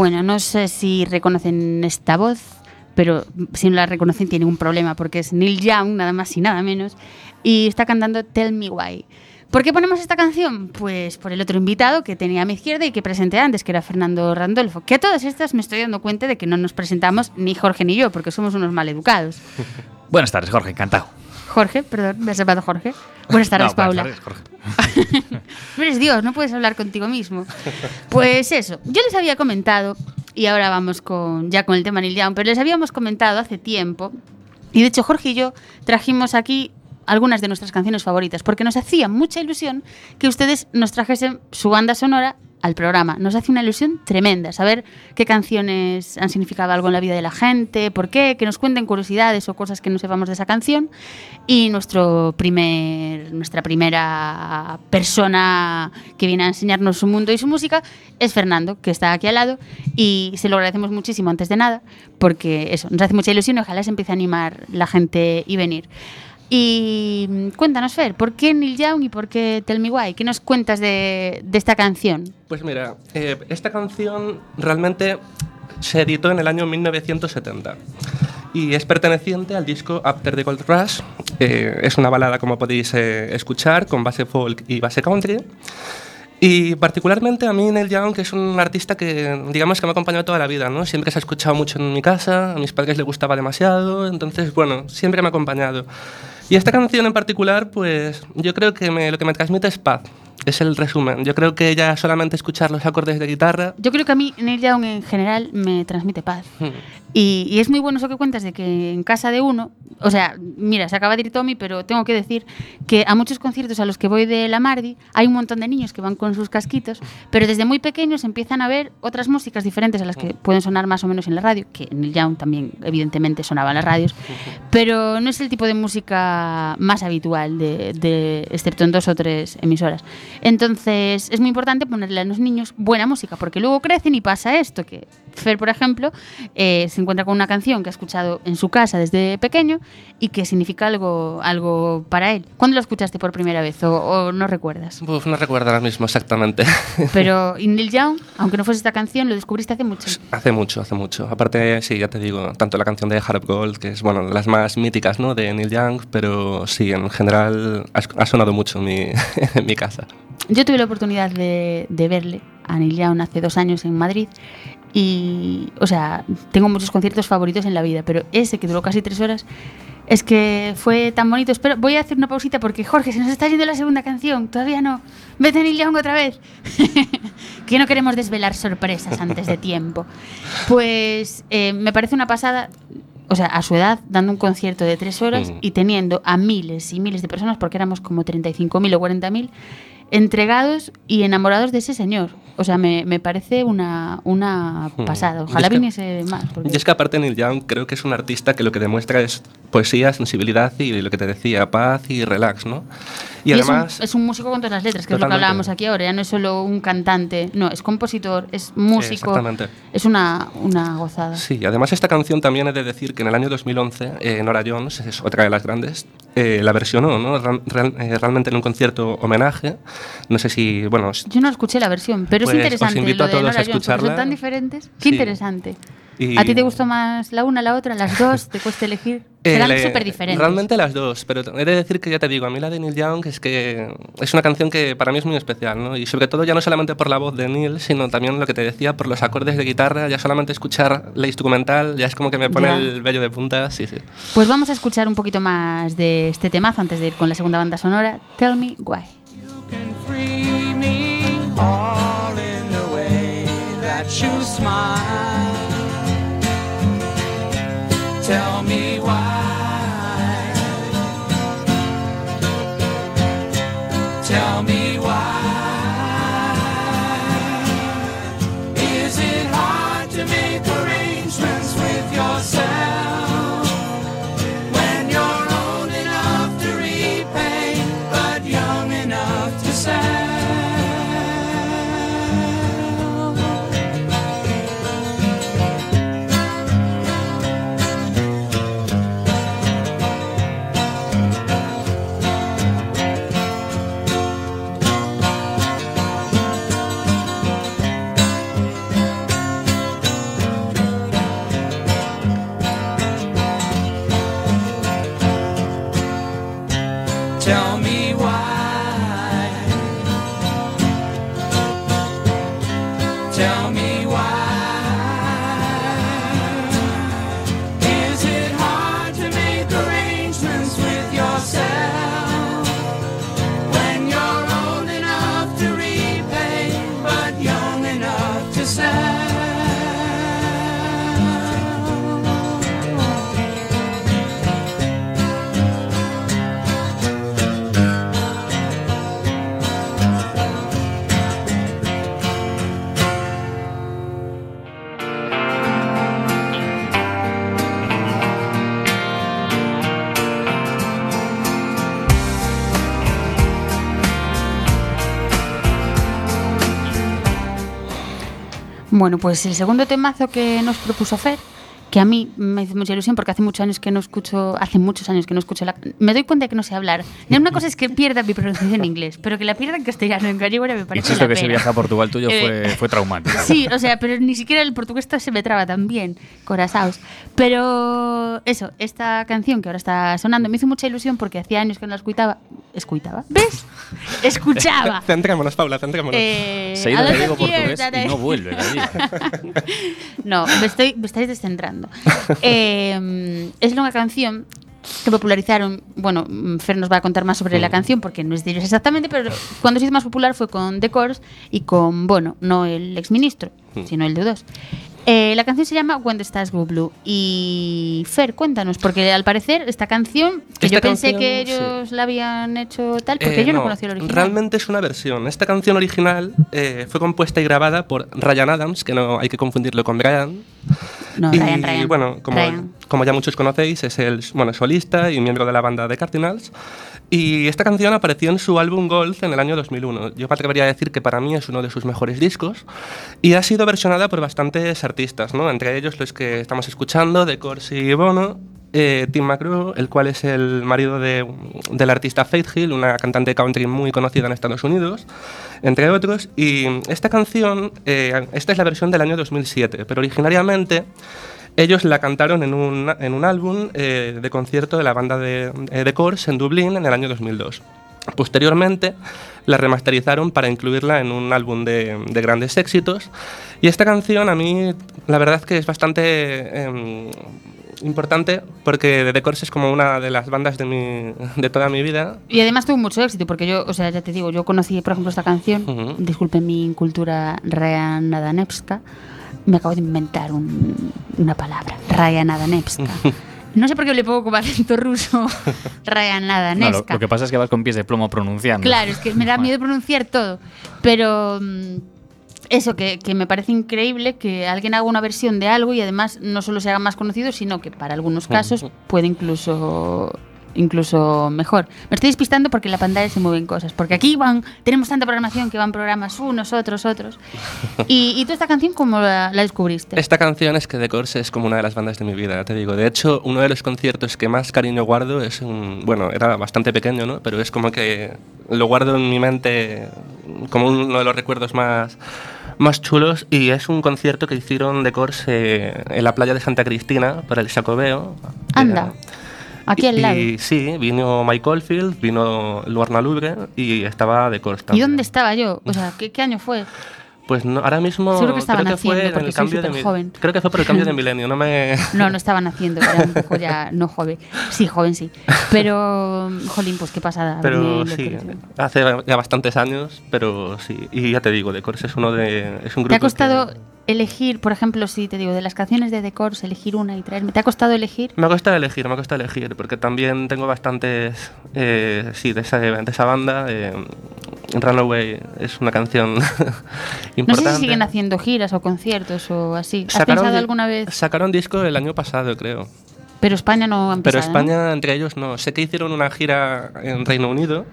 S1: No sé si reconocen esta voz, pero si no la reconocen tienen un problema porque es Neil Young, nada más y nada menos, y está cantando Tell Me Why. ¿Por qué ponemos esta canción? Pues por el otro invitado que tenía a mi izquierda y que presenté antes, que era Fernando Randolfo. Que a todas estas me estoy dando cuenta de que no nos presentamos ni Jorge ni yo, porque somos unos maleducados.
S3: Buenas tardes, Jorge, encantado.
S1: Jorge, perdón, me has llamado Jorge. Buenas tardes, Paula. Buenas tardes, Jorge. eres Dios, no puedes hablar contigo mismo. Pues eso, yo les había comentado, y ahora vamos con ya con el tema Neil Young, pero les habíamos comentado hace tiempo, y de hecho Jorge y yo trajimos aquí algunas de nuestras canciones favoritas, porque nos hacía mucha ilusión que ustedes nos trajesen su banda sonora al programa. Nos hace una ilusión tremenda saber qué canciones han significado algo en la vida de la gente, por qué, que nos cuenten curiosidades o cosas que no sepamos de esa canción. Y nuestro primer, nuestra primera persona que viene a enseñarnos su mundo y su música es Fernando, que está aquí al lado. Y se lo agradecemos muchísimo antes de nada, porque eso, nos hace mucha ilusión y ojalá se empiece a animar la gente y venir. Y cuéntanos, Fer, ¿por qué Neil Young y por qué Tell Me Why? ¿Qué nos cuentas de, de esta canción?
S3: Pues mira, eh, esta canción realmente se editó en el año 1970 y es perteneciente al disco After the Gold Rush. Eh, es una balada, como podéis eh, escuchar, con base folk y base country. Y particularmente a mí Neil Young, que es un artista que digamos que me ha acompañado toda la vida, ¿no? Siempre se ha escuchado mucho en mi casa, a mis padres les gustaba demasiado, entonces bueno, siempre me ha acompañado. Y esta canción en particular, pues yo creo que me, lo que me transmite es paz. Es el resumen. Yo creo que ya solamente escuchar los acordes de guitarra.
S1: Yo creo que a mí Neil Young en general me transmite paz. Hmm. Y, es muy bueno eso que cuentas de que en casa de uno, o sea, mira, se acaba de ir Tommy, pero tengo que decir que a muchos conciertos a los que voy de la Mardi hay un montón de niños que van con sus casquitos, pero desde muy pequeños empiezan a ver otras músicas diferentes a las que pueden sonar más o menos en la radio, que Neil Young también evidentemente sonaba en las radios, pero no es el tipo de música más habitual, de, excepto en dos o tres emisoras. Entonces es muy importante ponerle a los niños buena música, porque luego crecen y pasa esto, que Fer, por ejemplo, eh, se encuentra con una canción que ha escuchado en su casa desde pequeño y que significa algo, algo para él. ¿Cuándo lo escuchaste por primera vez o, no recuerdas?
S3: no recuerdo ahora mismo exactamente.
S1: Pero Neil Young, aunque no fuese esta canción, lo descubriste hace mucho.
S3: Hace mucho, hace mucho. Aparte, sí, ya te digo, tanto la canción de Heart Gold, que es bueno, las más míticas ¿no? de Neil Young, pero sí, en general ha, sonado mucho en mi, en mi casa.
S1: Yo tuve la oportunidad de, de verle a Neil Young hace dos años en Madrid y, o sea, tengo muchos conciertos favoritos en la vida, pero ese que duró casi tres horas es que fue tan bonito. Espero, voy a hacer una pausita porque Jorge, se nos está yendo la segunda canción. Todavía no. Vete Neil Young otra vez. que no queremos desvelar sorpresas antes de tiempo. Pues eh, me parece una pasada. O sea, a su edad, dando un concierto de tres horas y teniendo a miles y miles de personas, porque éramos como 35.000 o 40.000, entregados y enamorados de ese señor. O sea, me, me parece una, una hmm. pasada. Ojalá viniese más.
S3: Y es que aparte Neil Young creo que es un artista que lo que demuestra es poesía, sensibilidad y lo que te decía, paz y relax, ¿no?
S1: Y, además... Es un, músico con todas las letras, que es lo que hablábamos aquí ahora. Ya no es solo un cantante, no, es compositor, es músico. exactamente. Es una, una gozada.
S3: Sí, además esta canción también he de decir que en el año 2011 eh, Nora Jones, es otra de las grandes, eh, la versionó, ¿no? Eh, realmente en un concierto homenaje. No sé si, bueno...
S1: Yo no escuché la versión, pero es pues interesante.
S3: Os invito a todos a escucharla.
S1: son tan diferentes. Qué interesante. ¿A ti te gustó más la una, la otra, las dos? ¿Te cuesta elegir? Serán eh, súper diferentes.
S3: Realmente las dos, pero he de decir que ya te digo, a mí la de Neil Young es que es una canción que para mí es muy especial, ¿no? Y sobre todo ya no solamente por la voz de Neil, sino también lo que te decía, por los acordes de guitarra, ya solamente escuchar la instrumental ya es como que me pone el vello de punta, sí, sí.
S1: Pues vamos a escuchar un poquito más de este temazo antes de ir con la segunda banda sonora, Tell Me Why. Tell me Bueno, pues el segundo temazo que nos propuso Fer que a mí me hace mucha ilusión porque hace muchos años que no escucho, hace muchos años que no escucho la... Me doy cuenta de que no sé hablar. una cosa es que pierda mi pronunciación en inglés, pero que la pierda en castellano, en gallego, me parece
S4: Insisto que ese viaje a Portugal tuyo fue, eh, fue traumático.
S1: Sí, o sea, pero ni siquiera el portugués se me traba tan bien, corazaos. Pero eso, esta canción que ahora está sonando me hizo mucha ilusión porque hacía años que no la escuchaba. ¿Escuchaba? ¿Ves? Escuchaba.
S3: centrémonos, Paula, centrémonos.
S4: Eh, Se ha ido portugués y no vuelve.
S1: no, me, estoy, me estáis descentrando. eh, es una canción que popularizaron, bueno, Fer nos va a contar más sobre la canción porque no es de ellos exactamente, pero cuando se hizo más popular fue con The Course y con Bono, no el exministro, sino el de dos. Eh, la canción se llama When the Stars Go Blue. Y Fer, cuéntanos, porque al parecer esta canción, que yo pensé que ellos la habían hecho tal, porque
S3: Eh,
S1: yo no, conocía el original.
S3: Realmente es una versión. Esta canción original eh, fue compuesta y grabada por Ryan Adams, que no hay que confundirlo con Brian.
S1: No,
S3: y
S1: Ryan, Ryan.
S3: bueno, como,
S1: Ryan.
S3: como ya muchos conocéis, es el bueno, solista y miembro de la banda de Cardinals. Y esta canción apareció en su álbum Golf en el año 2001. Yo me atrevería a decir que para mí es uno de sus mejores discos y ha sido versionada por bastantes artistas, ¿no? entre ellos los que estamos escuchando, de Corsi y Bono, eh, Tim McGraw, el cual es el marido de, del artista Faith Hill, una cantante country muy conocida en Estados Unidos, entre otros. Y esta canción, eh, esta es la versión del año 2007, pero originariamente ellos la cantaron en un, en un álbum eh, de concierto de la banda de, de en Dublín en el año 2002. Posteriormente la remasterizaron para incluirla en un álbum de, de grandes éxitos. Y esta canción a mí la verdad es que es bastante em, importante porque The Course es como una de las bandas de, mi, de toda mi vida.
S1: Y además tuvo mucho éxito, porque yo, o sea, ya te digo, yo conocí, por ejemplo, esta canción,
S3: Ujú.
S1: disculpen mi incultura Rayanadamevska, me acabo de inventar un- una palabra, Rayanadamevska. No sé por qué le pongo como acento ruso
S4: No, lo, lo que pasa es que vas con pies de plomo pronunciando.
S1: Claro, es que me da miedo pronunciar todo. Pero mm, eso, que, que me parece increíble que alguien haga una versión de algo y además no solo se haga más conocido, sino que para algunos casos puede incluso incluso mejor. Me estoy despistando porque en la pantalla se mueven cosas. Porque aquí van, tenemos tanta programación que van programas unos, otros, otros. Y, y tú esta canción, ¿cómo la, la descubriste?
S3: Esta canción es que The Course es como una de las bandas de mi vida, te digo. De hecho, uno de los conciertos que más cariño guardo es un... Bueno, era bastante pequeño, ¿no? Pero es como que lo guardo en mi mente como uno de los recuerdos más, más chulos y es un concierto que hicieron The Course eh, en la playa de Santa Cristina para el Sacobeo.
S1: Anda, aquí al lado.
S3: Y sí, vino Mike Oldfield, vino Luarna Lubre y estaba The Course
S1: ¿Y dónde estaba yo? O sea, ¿qué, qué año fue?
S3: Pues no, ahora mismo
S1: Seguro que estaban
S3: creo que fue
S1: haciendo,
S3: en
S1: porque
S3: el
S1: soy
S3: cambio de
S1: superjoven.
S3: Creo que fue por el cambio de milenio, no me...
S1: No, no estaban haciendo, era un poco ya no joven. Sí, joven sí. Pero, jolín, pues qué pasada.
S3: Pero sí, hace ya bastantes años, pero sí. Y ya te digo, The Course es uno de. Es un grupo
S1: ¿Te ha costado
S3: que-
S1: elegir, por ejemplo, si te digo, de las canciones de The Course, elegir una y traerme? ¿Te ha costado elegir?
S3: Me ha costado elegir, me ha costado elegir, porque también tengo bastantes. eh, sí, de esa, de esa banda. eh, Runaway es una canción
S1: No
S3: importante.
S1: sé si siguen haciendo giras o conciertos o así. ¿Has
S3: Sacaron
S1: pensado alguna vez?
S3: Sacaron disco el año pasado, creo.
S1: Pero España no ha
S3: Pero
S1: empezado. ¿no?
S3: España, entre ellos, no. Sé que hicieron una gira en Reino Unido.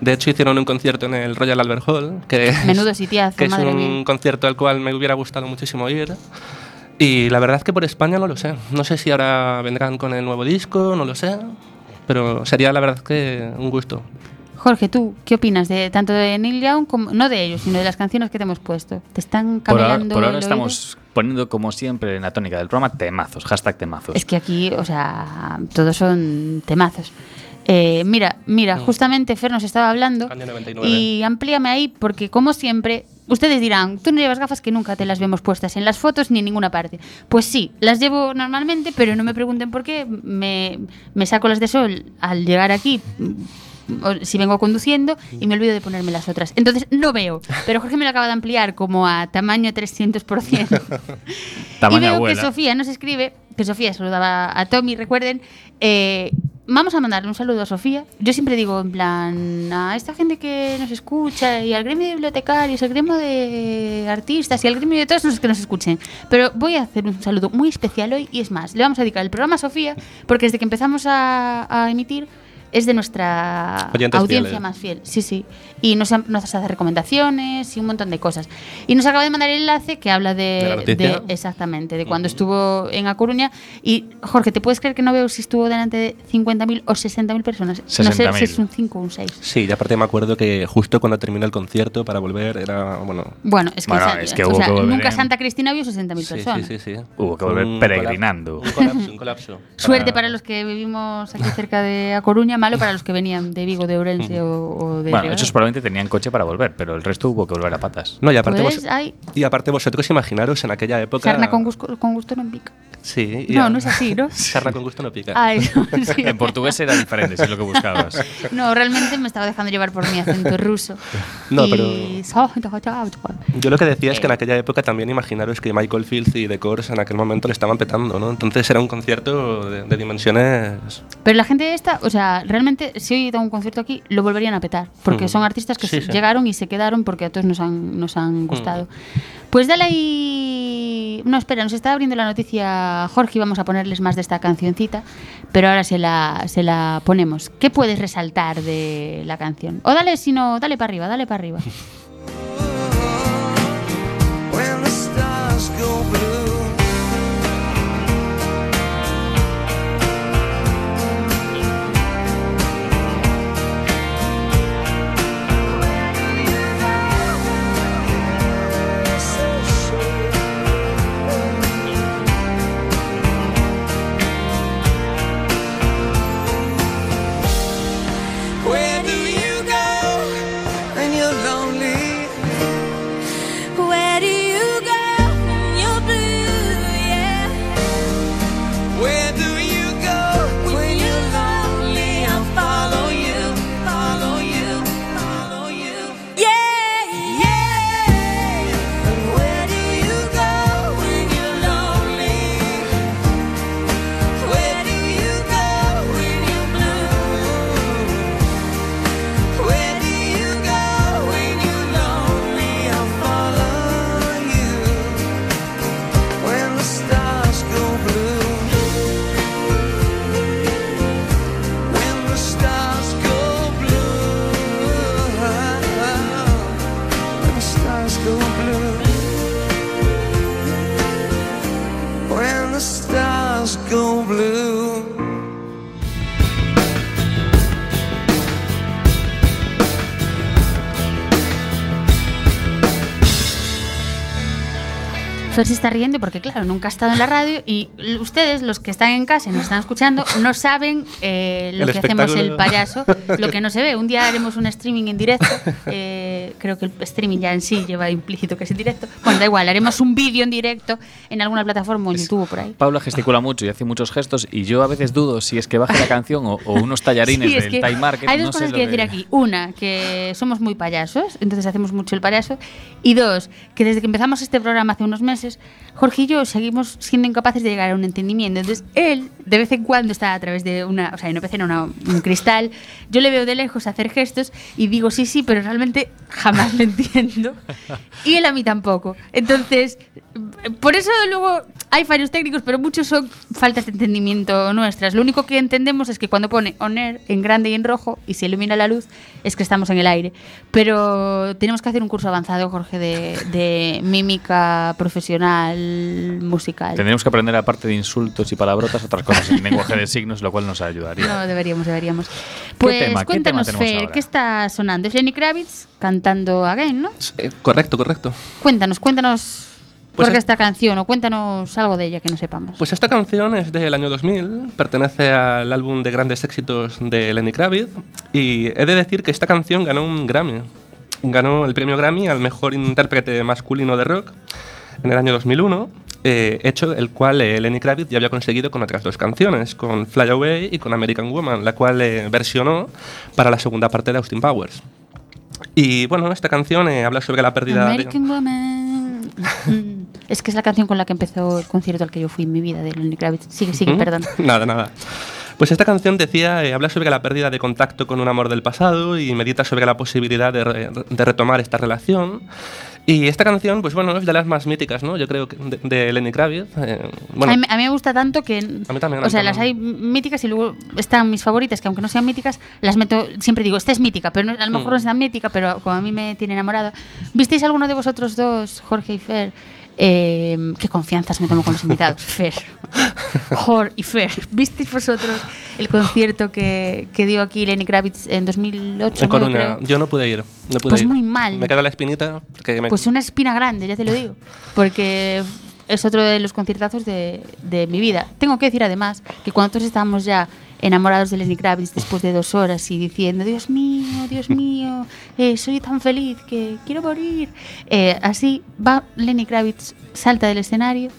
S3: De hecho, hicieron un concierto en el Royal Albert Hall. Que es-
S1: Menudo sitiazo,
S3: que es
S1: madre
S3: un
S1: mía.
S3: concierto al cual me hubiera gustado muchísimo ir. Y la verdad es que por España no lo sé. No sé si ahora vendrán con el nuevo disco, no lo sé. Pero sería la verdad que un gusto.
S1: Jorge, ¿tú qué opinas de tanto de Neil Young como no de ellos, sino de las canciones que te hemos puesto? ¿Te están
S4: Por ahora, por ahora
S1: el oído?
S4: estamos poniendo, como siempre, en la tónica del programa, temazos, hashtag temazos.
S1: Es que aquí, o sea, todos son temazos. Eh, mira, mira, justamente Fer nos estaba hablando
S3: Año 99.
S1: y amplíame ahí porque como siempre, ustedes dirán, tú no llevas gafas que nunca te las vemos puestas en las fotos ni en ninguna parte. Pues sí, las llevo normalmente, pero no me pregunten por qué, me, me saco las de sol al llegar aquí. Si vengo conduciendo y me olvido de ponerme las otras. Entonces no veo, pero Jorge me lo acaba de ampliar como a tamaño 300%.
S4: Tamaño
S1: y veo
S4: abuela.
S1: que Sofía nos escribe, que Sofía saludaba a Tommy, recuerden, eh, vamos a mandarle un saludo a Sofía. Yo siempre digo, en plan, a esta gente que nos escucha y al gremio de bibliotecarios, al gremio de artistas y al gremio de todos los que nos escuchen. Pero voy a hacer un saludo muy especial hoy y es más, le vamos a dedicar el programa a Sofía porque desde que empezamos a, a emitir es de nuestra
S3: Oyentes
S1: audiencia
S3: fieles.
S1: más fiel. Sí, sí. Y nos, nos hace recomendaciones y un montón de cosas. Y nos acaba de mandar el enlace que habla
S3: ¿De
S1: de, de- exactamente, de cuando estuvo en A Coruña. Y Jorge, ¿te puedes creer que no veo si estuvo delante de 50.000 o 60.000 personas? no sé
S4: 60.000.
S1: si es un 5 o un 6.
S3: Sí, y aparte me acuerdo que justo cuando terminó el concierto para volver era, bueno...
S1: Bueno, es que,
S4: Bueno, es que
S1: o
S4: hubo
S1: sea,
S4: que
S1: nunca
S4: en-
S1: Santa Cristina vio 60.000
S3: Sí,
S1: personas.
S3: sí, sí, sí.
S4: Hubo que volver
S3: un
S4: peregrinando.
S3: colapso, Un colapso, un colapso.
S1: Suerte para los que vivimos aquí cerca de A Coruña malo para los que venían de Vigo, de Ourense o, o de
S4: Bueno,
S1: Rioja.
S4: esos probablemente tenían coche para volver, pero el resto hubo que volver a patas.
S3: No, y aparte,
S1: Pues,
S3: vos-
S1: ay.
S3: y aparte vosotros imaginaros en aquella época...
S1: Sarna con gusto, con gusto non pica.
S3: Sí.
S1: No,
S3: a-
S1: no es así, ¿no?
S3: Sarna con gusto no pica.
S1: Ay, no, sí.
S4: En portugués era diferente, si es lo que buscabas.
S1: No, realmente me estaba dejando llevar por mi acento ruso.
S3: No,
S1: Y-
S3: pero- Yo lo que decía es que en aquella época también imaginaros que Michael Fields y The Course en aquel momento le estaban petando, ¿no? Entonces era un concierto de, de dimensiones...
S1: Pero la gente esta, o sea, realmente si hoy da un concierto aquí, lo volverían a petar, porque
S3: Mm.
S1: son artistas que
S3: Sí,
S1: se-
S3: sí.
S1: llegaron y se quedaron porque a todos nos han, nos han gustado. Pues dale ahí... No, espera, nos está abriendo la noticia Jorge y vamos a ponerles más de esta cancioncita, pero ahora se la, se la ponemos. ¿Qué puedes resaltar de la canción? O dale, si no, dale para arriba, dale para arriba. está riendo porque, claro, nunca ha estado en la radio y ustedes, los que están en casa y nos están escuchando, no saben eh, lo
S3: El
S1: que hacemos el payaso, lo que no se ve. Un día haremos un streaming en directo. eh, creo que el streaming ya en sí lleva implícito que es en directo. Bueno, da igual, haremos un vídeo en directo en alguna plataforma o en YouTube por ahí.
S4: Paula gesticula mucho y hace muchos gestos y yo a veces dudo si es que baje la canción o, o unos tallarines
S1: Sí,
S4: del
S1: que
S4: Time Market.
S1: Hay dos
S4: no sé
S1: cosas
S4: lo
S1: que decir aquí. Una, que somos muy payasos, entonces hacemos mucho el payaso. Y dos, que desde que empezamos este programa hace unos meses, Jorge y yo seguimos siendo incapaces de llegar a un entendimiento. Entonces, él, de vez en cuando, está a través de una, o sea, PC, no, una- un cristal. Yo le veo de lejos hacer gestos y digo sí, sí, pero realmente jamás lo entiendo. Y él a mí tampoco. Entonces, por eso luego hay fallos técnicos, pero muchos son faltas de entendimiento nuestras. Lo único que entendemos es que cuando pone on air en grande y en rojo y se ilumina la luz, es que estamos en el aire. Pero tenemos que hacer un curso avanzado, Jorge, de, de mímica profesional musical.
S4: Tendríamos que aprender, aparte de insultos y palabrotas, otras cosas en lenguaje de signos, lo cual nos ayudaría.
S1: No, deberíamos, deberíamos. Pues
S4: tema? ¿Qué tema
S1: cuéntanos,
S4: tenemos
S1: Fer,
S4: ahora?
S1: ¿qué está sonando? Es Lenny Kravitz cantando Again, ¿no?
S3: Eh, correcto, correcto.
S1: Cuéntanos, cuéntanos
S3: Pues
S1: por qué
S3: es-
S1: esta canción o cuéntanos algo de ella que no sepamos.
S3: Pues esta canción es del año 2000, pertenece al álbum de grandes éxitos de Lenny Kravitz y he de decir que esta canción ganó un Grammy. Ganó el premio Grammy al mejor intérprete masculino de rock en el año 2001, eh, hecho el cual eh, Lenny Kravitz ya había conseguido con otras dos canciones, con Fly Away y con American Woman, la cual eh, versionó para la segunda parte de Austin Powers. Y bueno, esta canción eh, habla sobre la pérdida de...
S1: American Woman. Mm. es que es la canción con la que empezó el concierto al que yo fui en mi vida de Lenny Kravitz. Sigue, sigue,
S3: ¿Mm?
S1: perdón.
S3: Nada, nada. Pues esta canción decía, eh, habla sobre la pérdida de contacto con un amor del pasado y medita sobre la posibilidad de, re- de retomar esta relación. Y esta canción, pues bueno, es de las más míticas, ¿no? Yo creo que de, de Lenny Kravitz. eh, bueno,
S1: a, mí, a mí me gusta tanto que.
S3: A mí también,
S1: O sea, las hay míticas y luego están mis favoritas, que aunque no sean míticas, las meto. Siempre digo, esta es mítica, pero no- a lo mejor
S3: Mm.
S1: no es tan mítica, pero como a mí me tiene enamorada. ¿Visteis alguno de vosotros dos, Jorge y Fer? Eh, qué confianzas me tomo con los invitados. Fer. Jorge y Fer. ¿Visteis vosotros el concierto que, que dio aquí Lenny Kravitz en 2008?
S3: en. Coruña, yo no pude ir. No pude
S1: Pues
S3: ir.
S1: muy mal.
S3: Me queda la espinita. porque me-
S1: Pues una espina grande, ya te lo digo. Porque es otro de los conciertazos de, de mi vida. Tengo que decir además que cuando nosotros estábamos ya enamorados de Lenny Kravitz después de dos horas y diciendo, Dios mío, Dios mío, eh, soy tan feliz que quiero morir. Eh, así va Lenny Kravitz, salta del escenario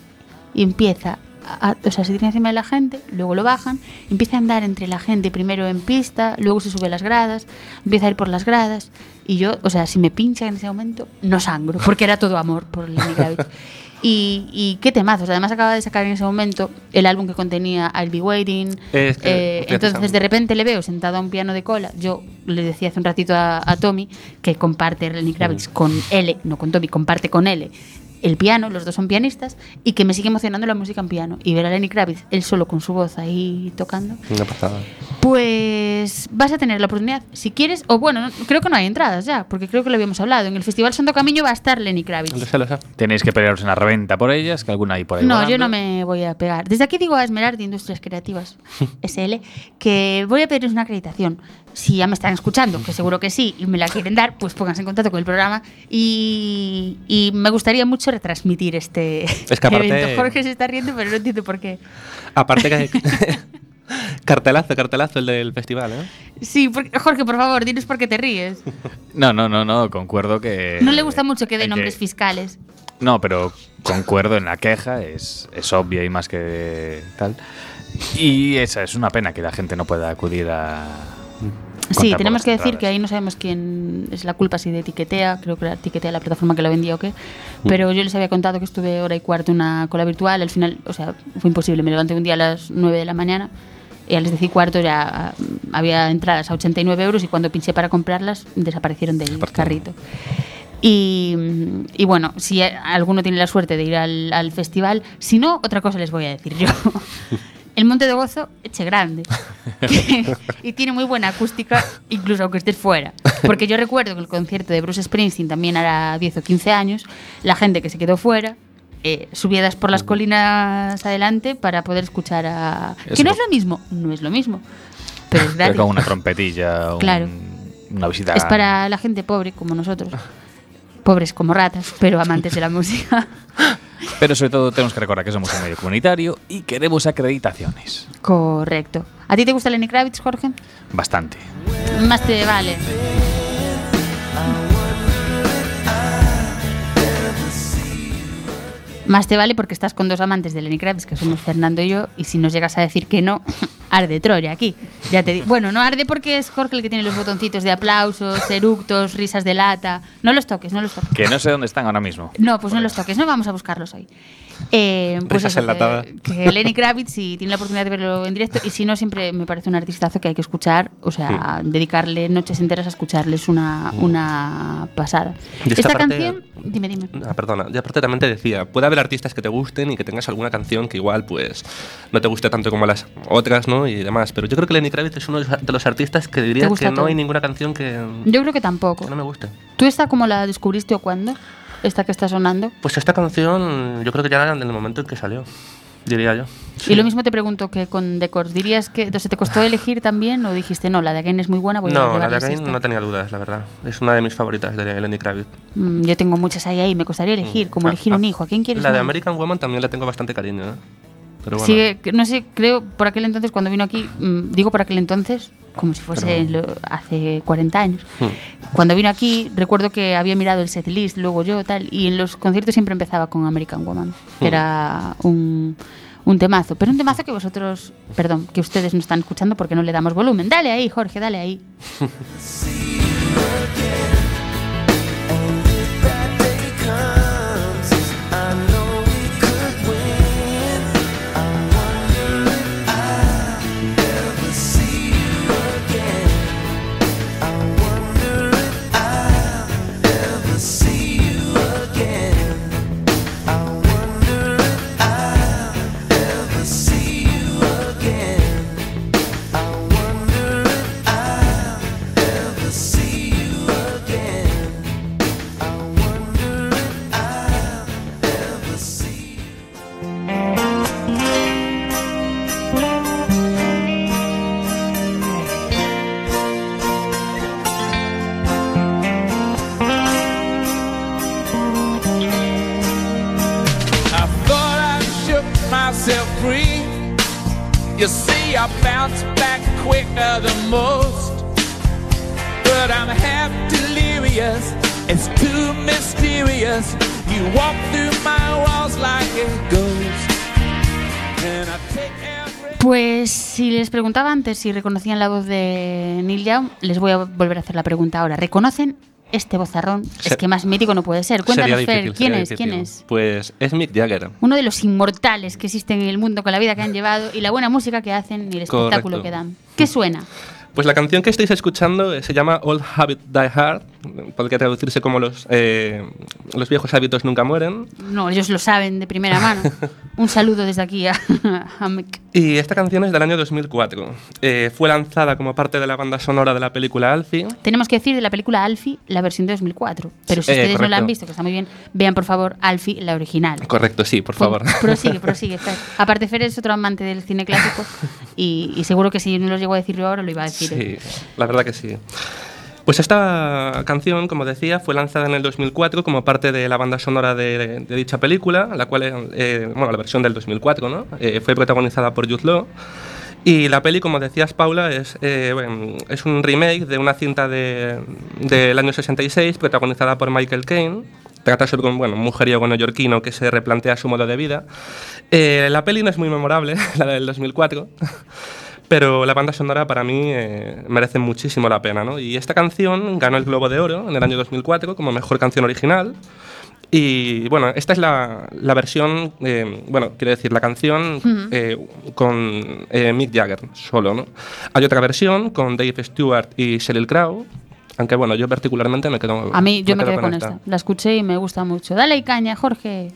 S1: y empieza a- o sea, se tira encima de la gente, luego lo bajan, empieza a andar entre la gente, primero en pista, luego se sube a las gradas, empieza a ir por las gradas, y yo, o sea, si me pincha en ese momento, no sangro, porque era todo amor por Lenny Kravitz. Y, y qué temazos, además acaba de sacar en ese momento el álbum que contenía I'll Be Waiting.
S3: Es que,
S1: Eh, entonces de repente le veo sentado a un piano de cola. Yo le decía hace un ratito a, a Tommy que comparte Lenny Kravitz con L, no con Tommy, comparte con L el piano, los dos son pianistas, y que me sigue emocionando la música en piano. Y ver a Lenny Kravitz, él solo con su voz ahí tocando,
S3: Una pasada.
S1: pues vas a tener la oportunidad, si quieres, o bueno, no- creo que no hay entradas ya, porque creo que lo habíamos hablado. En el Festival Santo Camino va a estar Lenny Kravitz.
S3: Lo sé, lo sé.
S4: Tenéis que pelearos en la reventa por ellas, que alguna hay por ahí.
S1: No,
S4: volando.
S1: yo no me voy a pegar. Desde aquí digo a Esmerar de Industrias Creativas, SL, que voy a pediros una acreditación. Si ya me están escuchando, que seguro que sí, y me la quieren dar, pues pónganse en contacto con el programa. Y, y me gustaría mucho retransmitir este
S3: Es que aparte-
S1: evento. Jorge se está riendo, pero no entiendo por qué.
S3: Aparte que... cartelazo, cartelazo el del festival, ¿eh?
S1: Sí, porque- Jorge, por favor, dinos por qué te ríes.
S4: No, no, no, no, concuerdo que.
S1: No le gusta mucho que dé nombres fiscales.
S4: No, pero concuerdo en la queja, es, es obvia y más que tal. Y esa es una pena que la gente no pueda acudir a.
S1: Sí, tenemos que decir que ahí no sabemos quién es la culpa, si de Etiquetea, creo que era Etiquetea la plataforma que lo vendía o qué, pero yo les había contado que estuve hora y cuarto en una cola virtual, al final, o sea, fue imposible, me levanté un día a las 9 de la mañana y a las 10 y cuarto ya mm, había entradas a 89 euros y cuando pinché para comprarlas desaparecieron del carrito. Y, mm, y bueno, si alguno tiene la suerte de ir al, al festival, si no, otra cosa les voy a decir yo. El Monte de Gozo, eche grande. y tiene muy buena acústica, incluso aunque estés fuera. Porque yo recuerdo que el concierto de Bruce Springsteen también era 10 o 15 años, la gente que se quedó fuera, eh, subidas por las colinas adelante para poder escuchar a...
S4: Eso
S1: Que no es lo mismo, no es lo mismo. Pero es
S4: Pero
S1: gratis.
S4: con una trompetilla, un-
S1: Claro.
S4: una visita.
S1: Es para la gente pobre como nosotros. Pobres como ratas, pero amantes de la música.
S4: Pero sobre todo tenemos que recordar que somos un medio comunitario y queremos acreditaciones.
S1: Correcto. ¿A ti te gusta Lenny Kravitz, Jorge?
S4: Bastante.
S1: Más te vale. Más te vale porque estás con dos amantes de Lenny Kravitz, que somos Fernando y yo, y si nos llegas a decir que no, arde Troya aquí. Ya te Bueno, no arde porque es Jorge el que tiene los botoncitos de aplausos, eructos, risas de lata. No los toques, no los toques.
S4: Que no sé dónde están ahora mismo.
S1: No, pues no los toques, no vamos a buscarlos hoy. Eh, pues eso, que, que Lenny Kravitz, si tiene la oportunidad de verlo en directo, y si no, siempre me parece un artistazo que hay que escuchar, o sea, dedicarle noches enteras a escucharle es una, una pasada.
S3: Y esta
S1: Esta
S3: parte-
S1: canción, dime, dime.
S3: Ah, perdona. Y aparte también te decía, puede haber artistas que te gusten y que tengas alguna canción que igual pues no te guste tanto como las otras, ¿no? Y demás. Pero yo creo que Lenny Kravitz es uno de los artistas que diría que no
S1: todo?
S3: hay ninguna canción que,
S1: Yo creo que tampoco.
S3: que no me guste.
S1: ¿Tú esta cómo la descubriste o cuándo? Esta que está sonando.
S3: Pues esta canción yo creo que ya era en el momento en que salió, diría yo. Sí.
S1: Y lo mismo te pregunto que con Decors. ¿Dirías que entonces te costó elegir también o dijiste no, la de Again es muy buena? Voy a
S3: No, la de Again
S1: esta"?
S3: no tenía dudas, la verdad. Es una de mis favoritas de Lenny Kravitz.
S1: Mm, Yo tengo muchas ahí ahí, me costaría elegir, como
S3: Ah,
S1: elegir un
S3: ah,
S1: hijo. ¿A quién quieres
S3: La de? American Woman también la tengo bastante cariño, ¿eh? Pero bueno.
S1: Sigue, que- no sé, creo por aquel entonces cuando vino aquí, mm, digo por aquel entonces, como si fuese lo- hace 40 años.
S3: Hmm.
S1: Cuando vino aquí, recuerdo que había mirado el setlist, luego yo tal, y en los conciertos siempre empezaba con American Woman, que
S3: Hmm.
S1: era un, un temazo, pero un temazo que vosotros, perdón, que ustedes no están escuchando porque no le damos volumen. Dale ahí, Jorge, dale ahí. Pues si les preguntaba antes si reconocían la voz de Neil Young, les voy a volver a hacer la pregunta ahora. ¿Reconocen este vozarrón?
S3: Se-
S1: Es que más mítico no puede ser. Cuéntanos,
S3: Sería
S1: Fer,
S3: difícil,
S1: ¿quién es? ¿Quién
S3: difícil.
S1: es?
S3: Pues es Mick Jagger.
S1: Uno de los inmortales que existen en el mundo con la vida que han llevado y la buena música que hacen y el espectáculo
S3: Correcto.
S1: que dan. ¿Qué suena?
S3: Pues la canción que estáis escuchando eh, se llama Old Habit Die Hard, podría traducirse como los, eh, los viejos hábitos nunca mueren.
S1: No, ellos lo saben de primera mano. Un saludo desde aquí a, a Mick.
S3: Y esta canción es del año 2004. Eh, fue lanzada como parte de la banda sonora de la película Alfie.
S1: Tenemos que decir de la película Alfie la versión de 2004. Pero si
S3: Eh,
S1: ustedes no la han
S3: correcto.
S1: visto, que está muy bien, vean por favor Alfie, la original.
S3: Correcto, sí, por favor.
S1: Prosigue, prosigue, Fer. Aparte, Fer es otro amante del cine clásico y, y seguro que si no lo llego a decir yo ahora, lo iba a decir.
S3: Sí, la verdad que sí. Pues esta canción, como decía, fue lanzada en el 2004 como parte de la banda sonora de, de dicha película, la cual, eh, bueno, la versión del 2004, ¿no? Eh, fue protagonizada por Jude Law. Y la peli, como decías, Paula, es, eh, bueno, es un remake de una cinta de- del año 66 protagonizada por Michael Caine. Trata sobre un bueno, mujeriego neoyorquino que se replantea su modo de vida. Eh, la peli no es muy memorable, la del 2004. Pero la banda sonora para mí eh, merece muchísimo la pena, ¿no? Y esta canción ganó el Globo de Oro en el año 2004 como mejor canción original. Y bueno, esta es la, la versión, eh, bueno, quiero decir, la canción eh, con eh, Mick Jagger solo, ¿no? Hay otra versión con Dave Stewart y Sheryl Crow, aunque bueno, yo particularmente me quedo
S1: A mí yo me
S3: quedo
S1: quedé con esta. La escuché y me gusta mucho. Dale y caña, Jorge.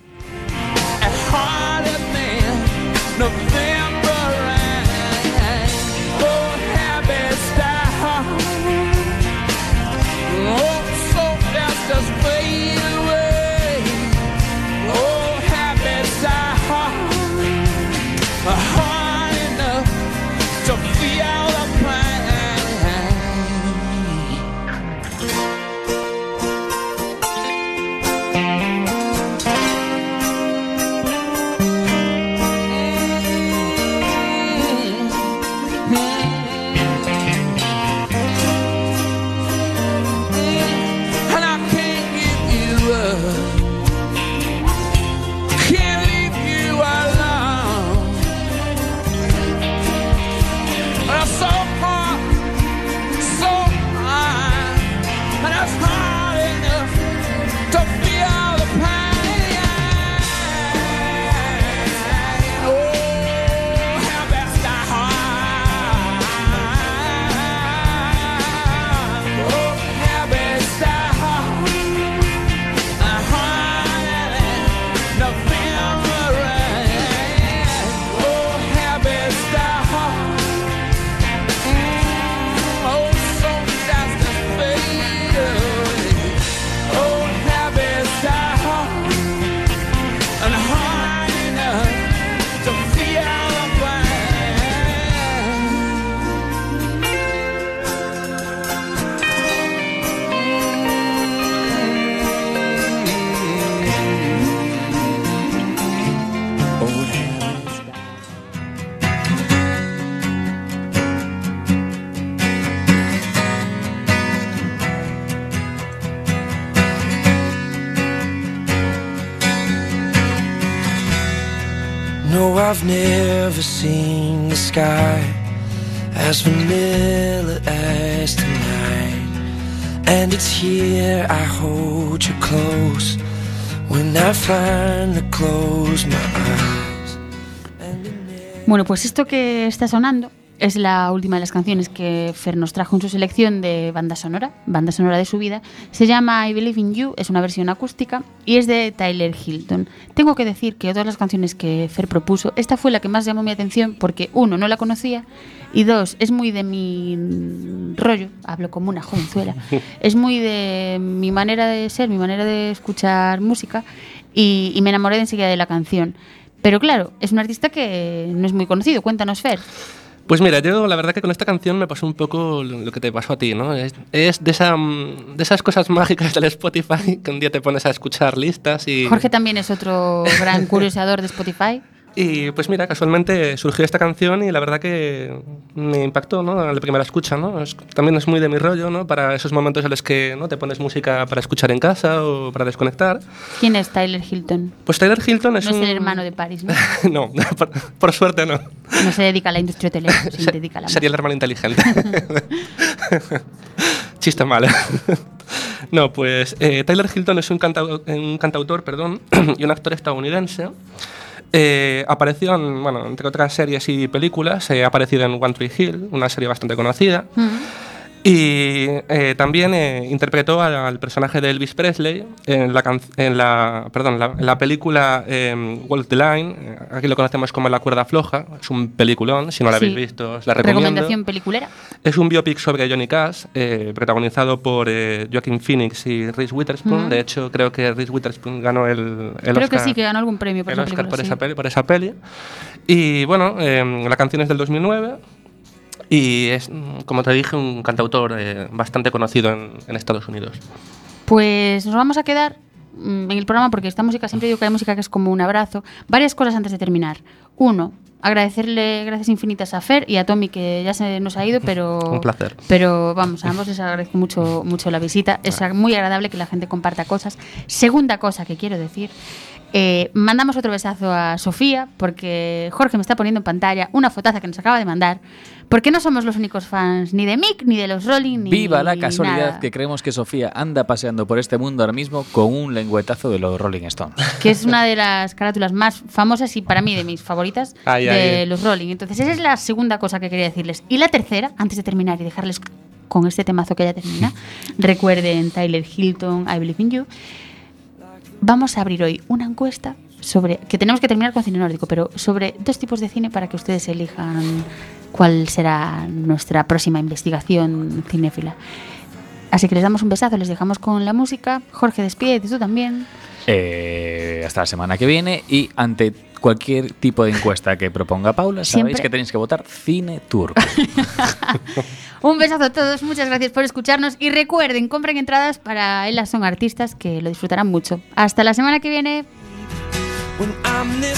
S5: No, I've never seen the sky as vanilla as tonight. And it's here I hold you close when I finally close my eyes.
S1: Bueno, pues esto que está sonando es la última de las canciones que Fer nos trajo en su selección de banda sonora, banda sonora de su vida. Se llama I Believe in You, es una versión acústica y es de Tyler Hilton. Tengo que decir que de todas las canciones que Fer propuso, esta fue la que más llamó mi atención porque, uno, no la conocía y dos, es muy de mi rollo, hablo como una jovenzuela, es muy de mi manera de ser, mi manera de escuchar música y, y me enamoré de enseguida de la canción. Pero claro, es un artista que no es muy conocido. Cuéntanos, Fer.
S3: Pues mira, yo la verdad que con esta canción me pasó un poco lo que te pasó a ti, ¿no? Es, es de, esa, mm, de esas cosas mágicas del Spotify que un día te pones a escuchar listas y...
S1: Jorge también es otro gran curiosador de Spotify.
S3: Y pues mira, casualmente surgió esta canción y la verdad que me impactó, ¿no? A la primera escucha, ¿no? Es- también es muy de mi rollo, ¿no? Para esos momentos en los que ¿no? te pones música para escuchar en casa o para desconectar.
S1: ¿Quién es Tyler Hilton?
S3: Pues Tyler Hilton es
S1: No es
S3: un...
S1: el hermano de Paris, ¿no?
S3: no, por, por suerte no.
S1: No se dedica a la industria hotelera, se
S3: Se-
S1: dedica a la
S3: Sería el hermano inteligente. Chiste malo. No, pues eh, Tyler Hilton es un, cantau- un cantautor perdón, y un actor estadounidense. Eh, apareció en, bueno, entre otras series y películas, eh, ha aparecido en One Tree Hill, una serie bastante conocida. Y eh, también eh, interpretó al, al personaje de Elvis Presley en la, en la, perdón, la, en la película eh, Walk the Line. eh, Aquí lo conocemos como La cuerda floja. Es un peliculón, si no lo
S1: Sí.
S3: habéis visto, os la recomiendo.
S1: Recomendación peliculera.
S3: Es un biopic sobre Johnny Cash, eh, protagonizado por eh, Joaquin Phoenix y Reese Witherspoon.
S1: Ujú.
S3: De hecho, creo que Reese Witherspoon ganó el, el
S1: Creo que
S3: Oscar
S1: sí, que ganó algún premio por
S3: el
S1: esa
S3: Oscar
S1: película.
S3: por,
S1: sí.
S3: esa peli, por esa peli. Y bueno, eh, la canción es del 2009 y es, como te dije, un cantautor eh, bastante conocido en, en Estados Unidos.
S1: Pues nos vamos a quedar mm, en el programa porque esta música, siempre digo que hay música que es como un abrazo. Varias cosas antes de terminar. Uno, agradecerle gracias infinitas a Fer y a Tommy que ya se nos ha ido, pero...
S3: Un placer.
S1: Pero vamos, a ambos les agradezco mucho, mucho la visita. Es muy agradable que la gente comparta cosas. Segunda cosa que quiero decir. eh, mandamos otro besazo a Sofía porque Jorge me está poniendo en pantalla una fotaza que nos acaba de mandar porque no somos los únicos fans ni de Mick ni de los Rolling ni
S4: Viva la casualidad
S1: nada.
S4: que creemos que Sofía anda paseando por este mundo ahora mismo con un lengüetazo de los Rolling Stones.
S1: que es una de las carátulas más famosas y para mí de mis favoritas
S3: Ay,
S1: de
S3: ay.
S1: los Rolling. Entonces, esa es la segunda cosa que quería decirles. Y la tercera, antes de terminar y dejarles con este temazo que ya termina, recuerden Tyler Hilton, I Believe in You. Vamos a abrir hoy una encuesta sobre que tenemos que terminar con cine nórdico, pero sobre dos tipos de cine para que ustedes elijan cuál será nuestra próxima investigación cinéfila. Así que les damos un besazo, les dejamos con la música. Jorge, despide, tú también.
S4: Eh, hasta la semana que viene y ante cualquier tipo de encuesta que proponga Paula, sabéis
S1: Siempre-
S4: que tenéis que votar Cine Turco.
S1: Un besazo a todos, muchas gracias por escucharnos y recuerden, compren entradas para Ellas son artistas que lo disfrutarán mucho. Hasta la semana que viene.
S5: When I'm this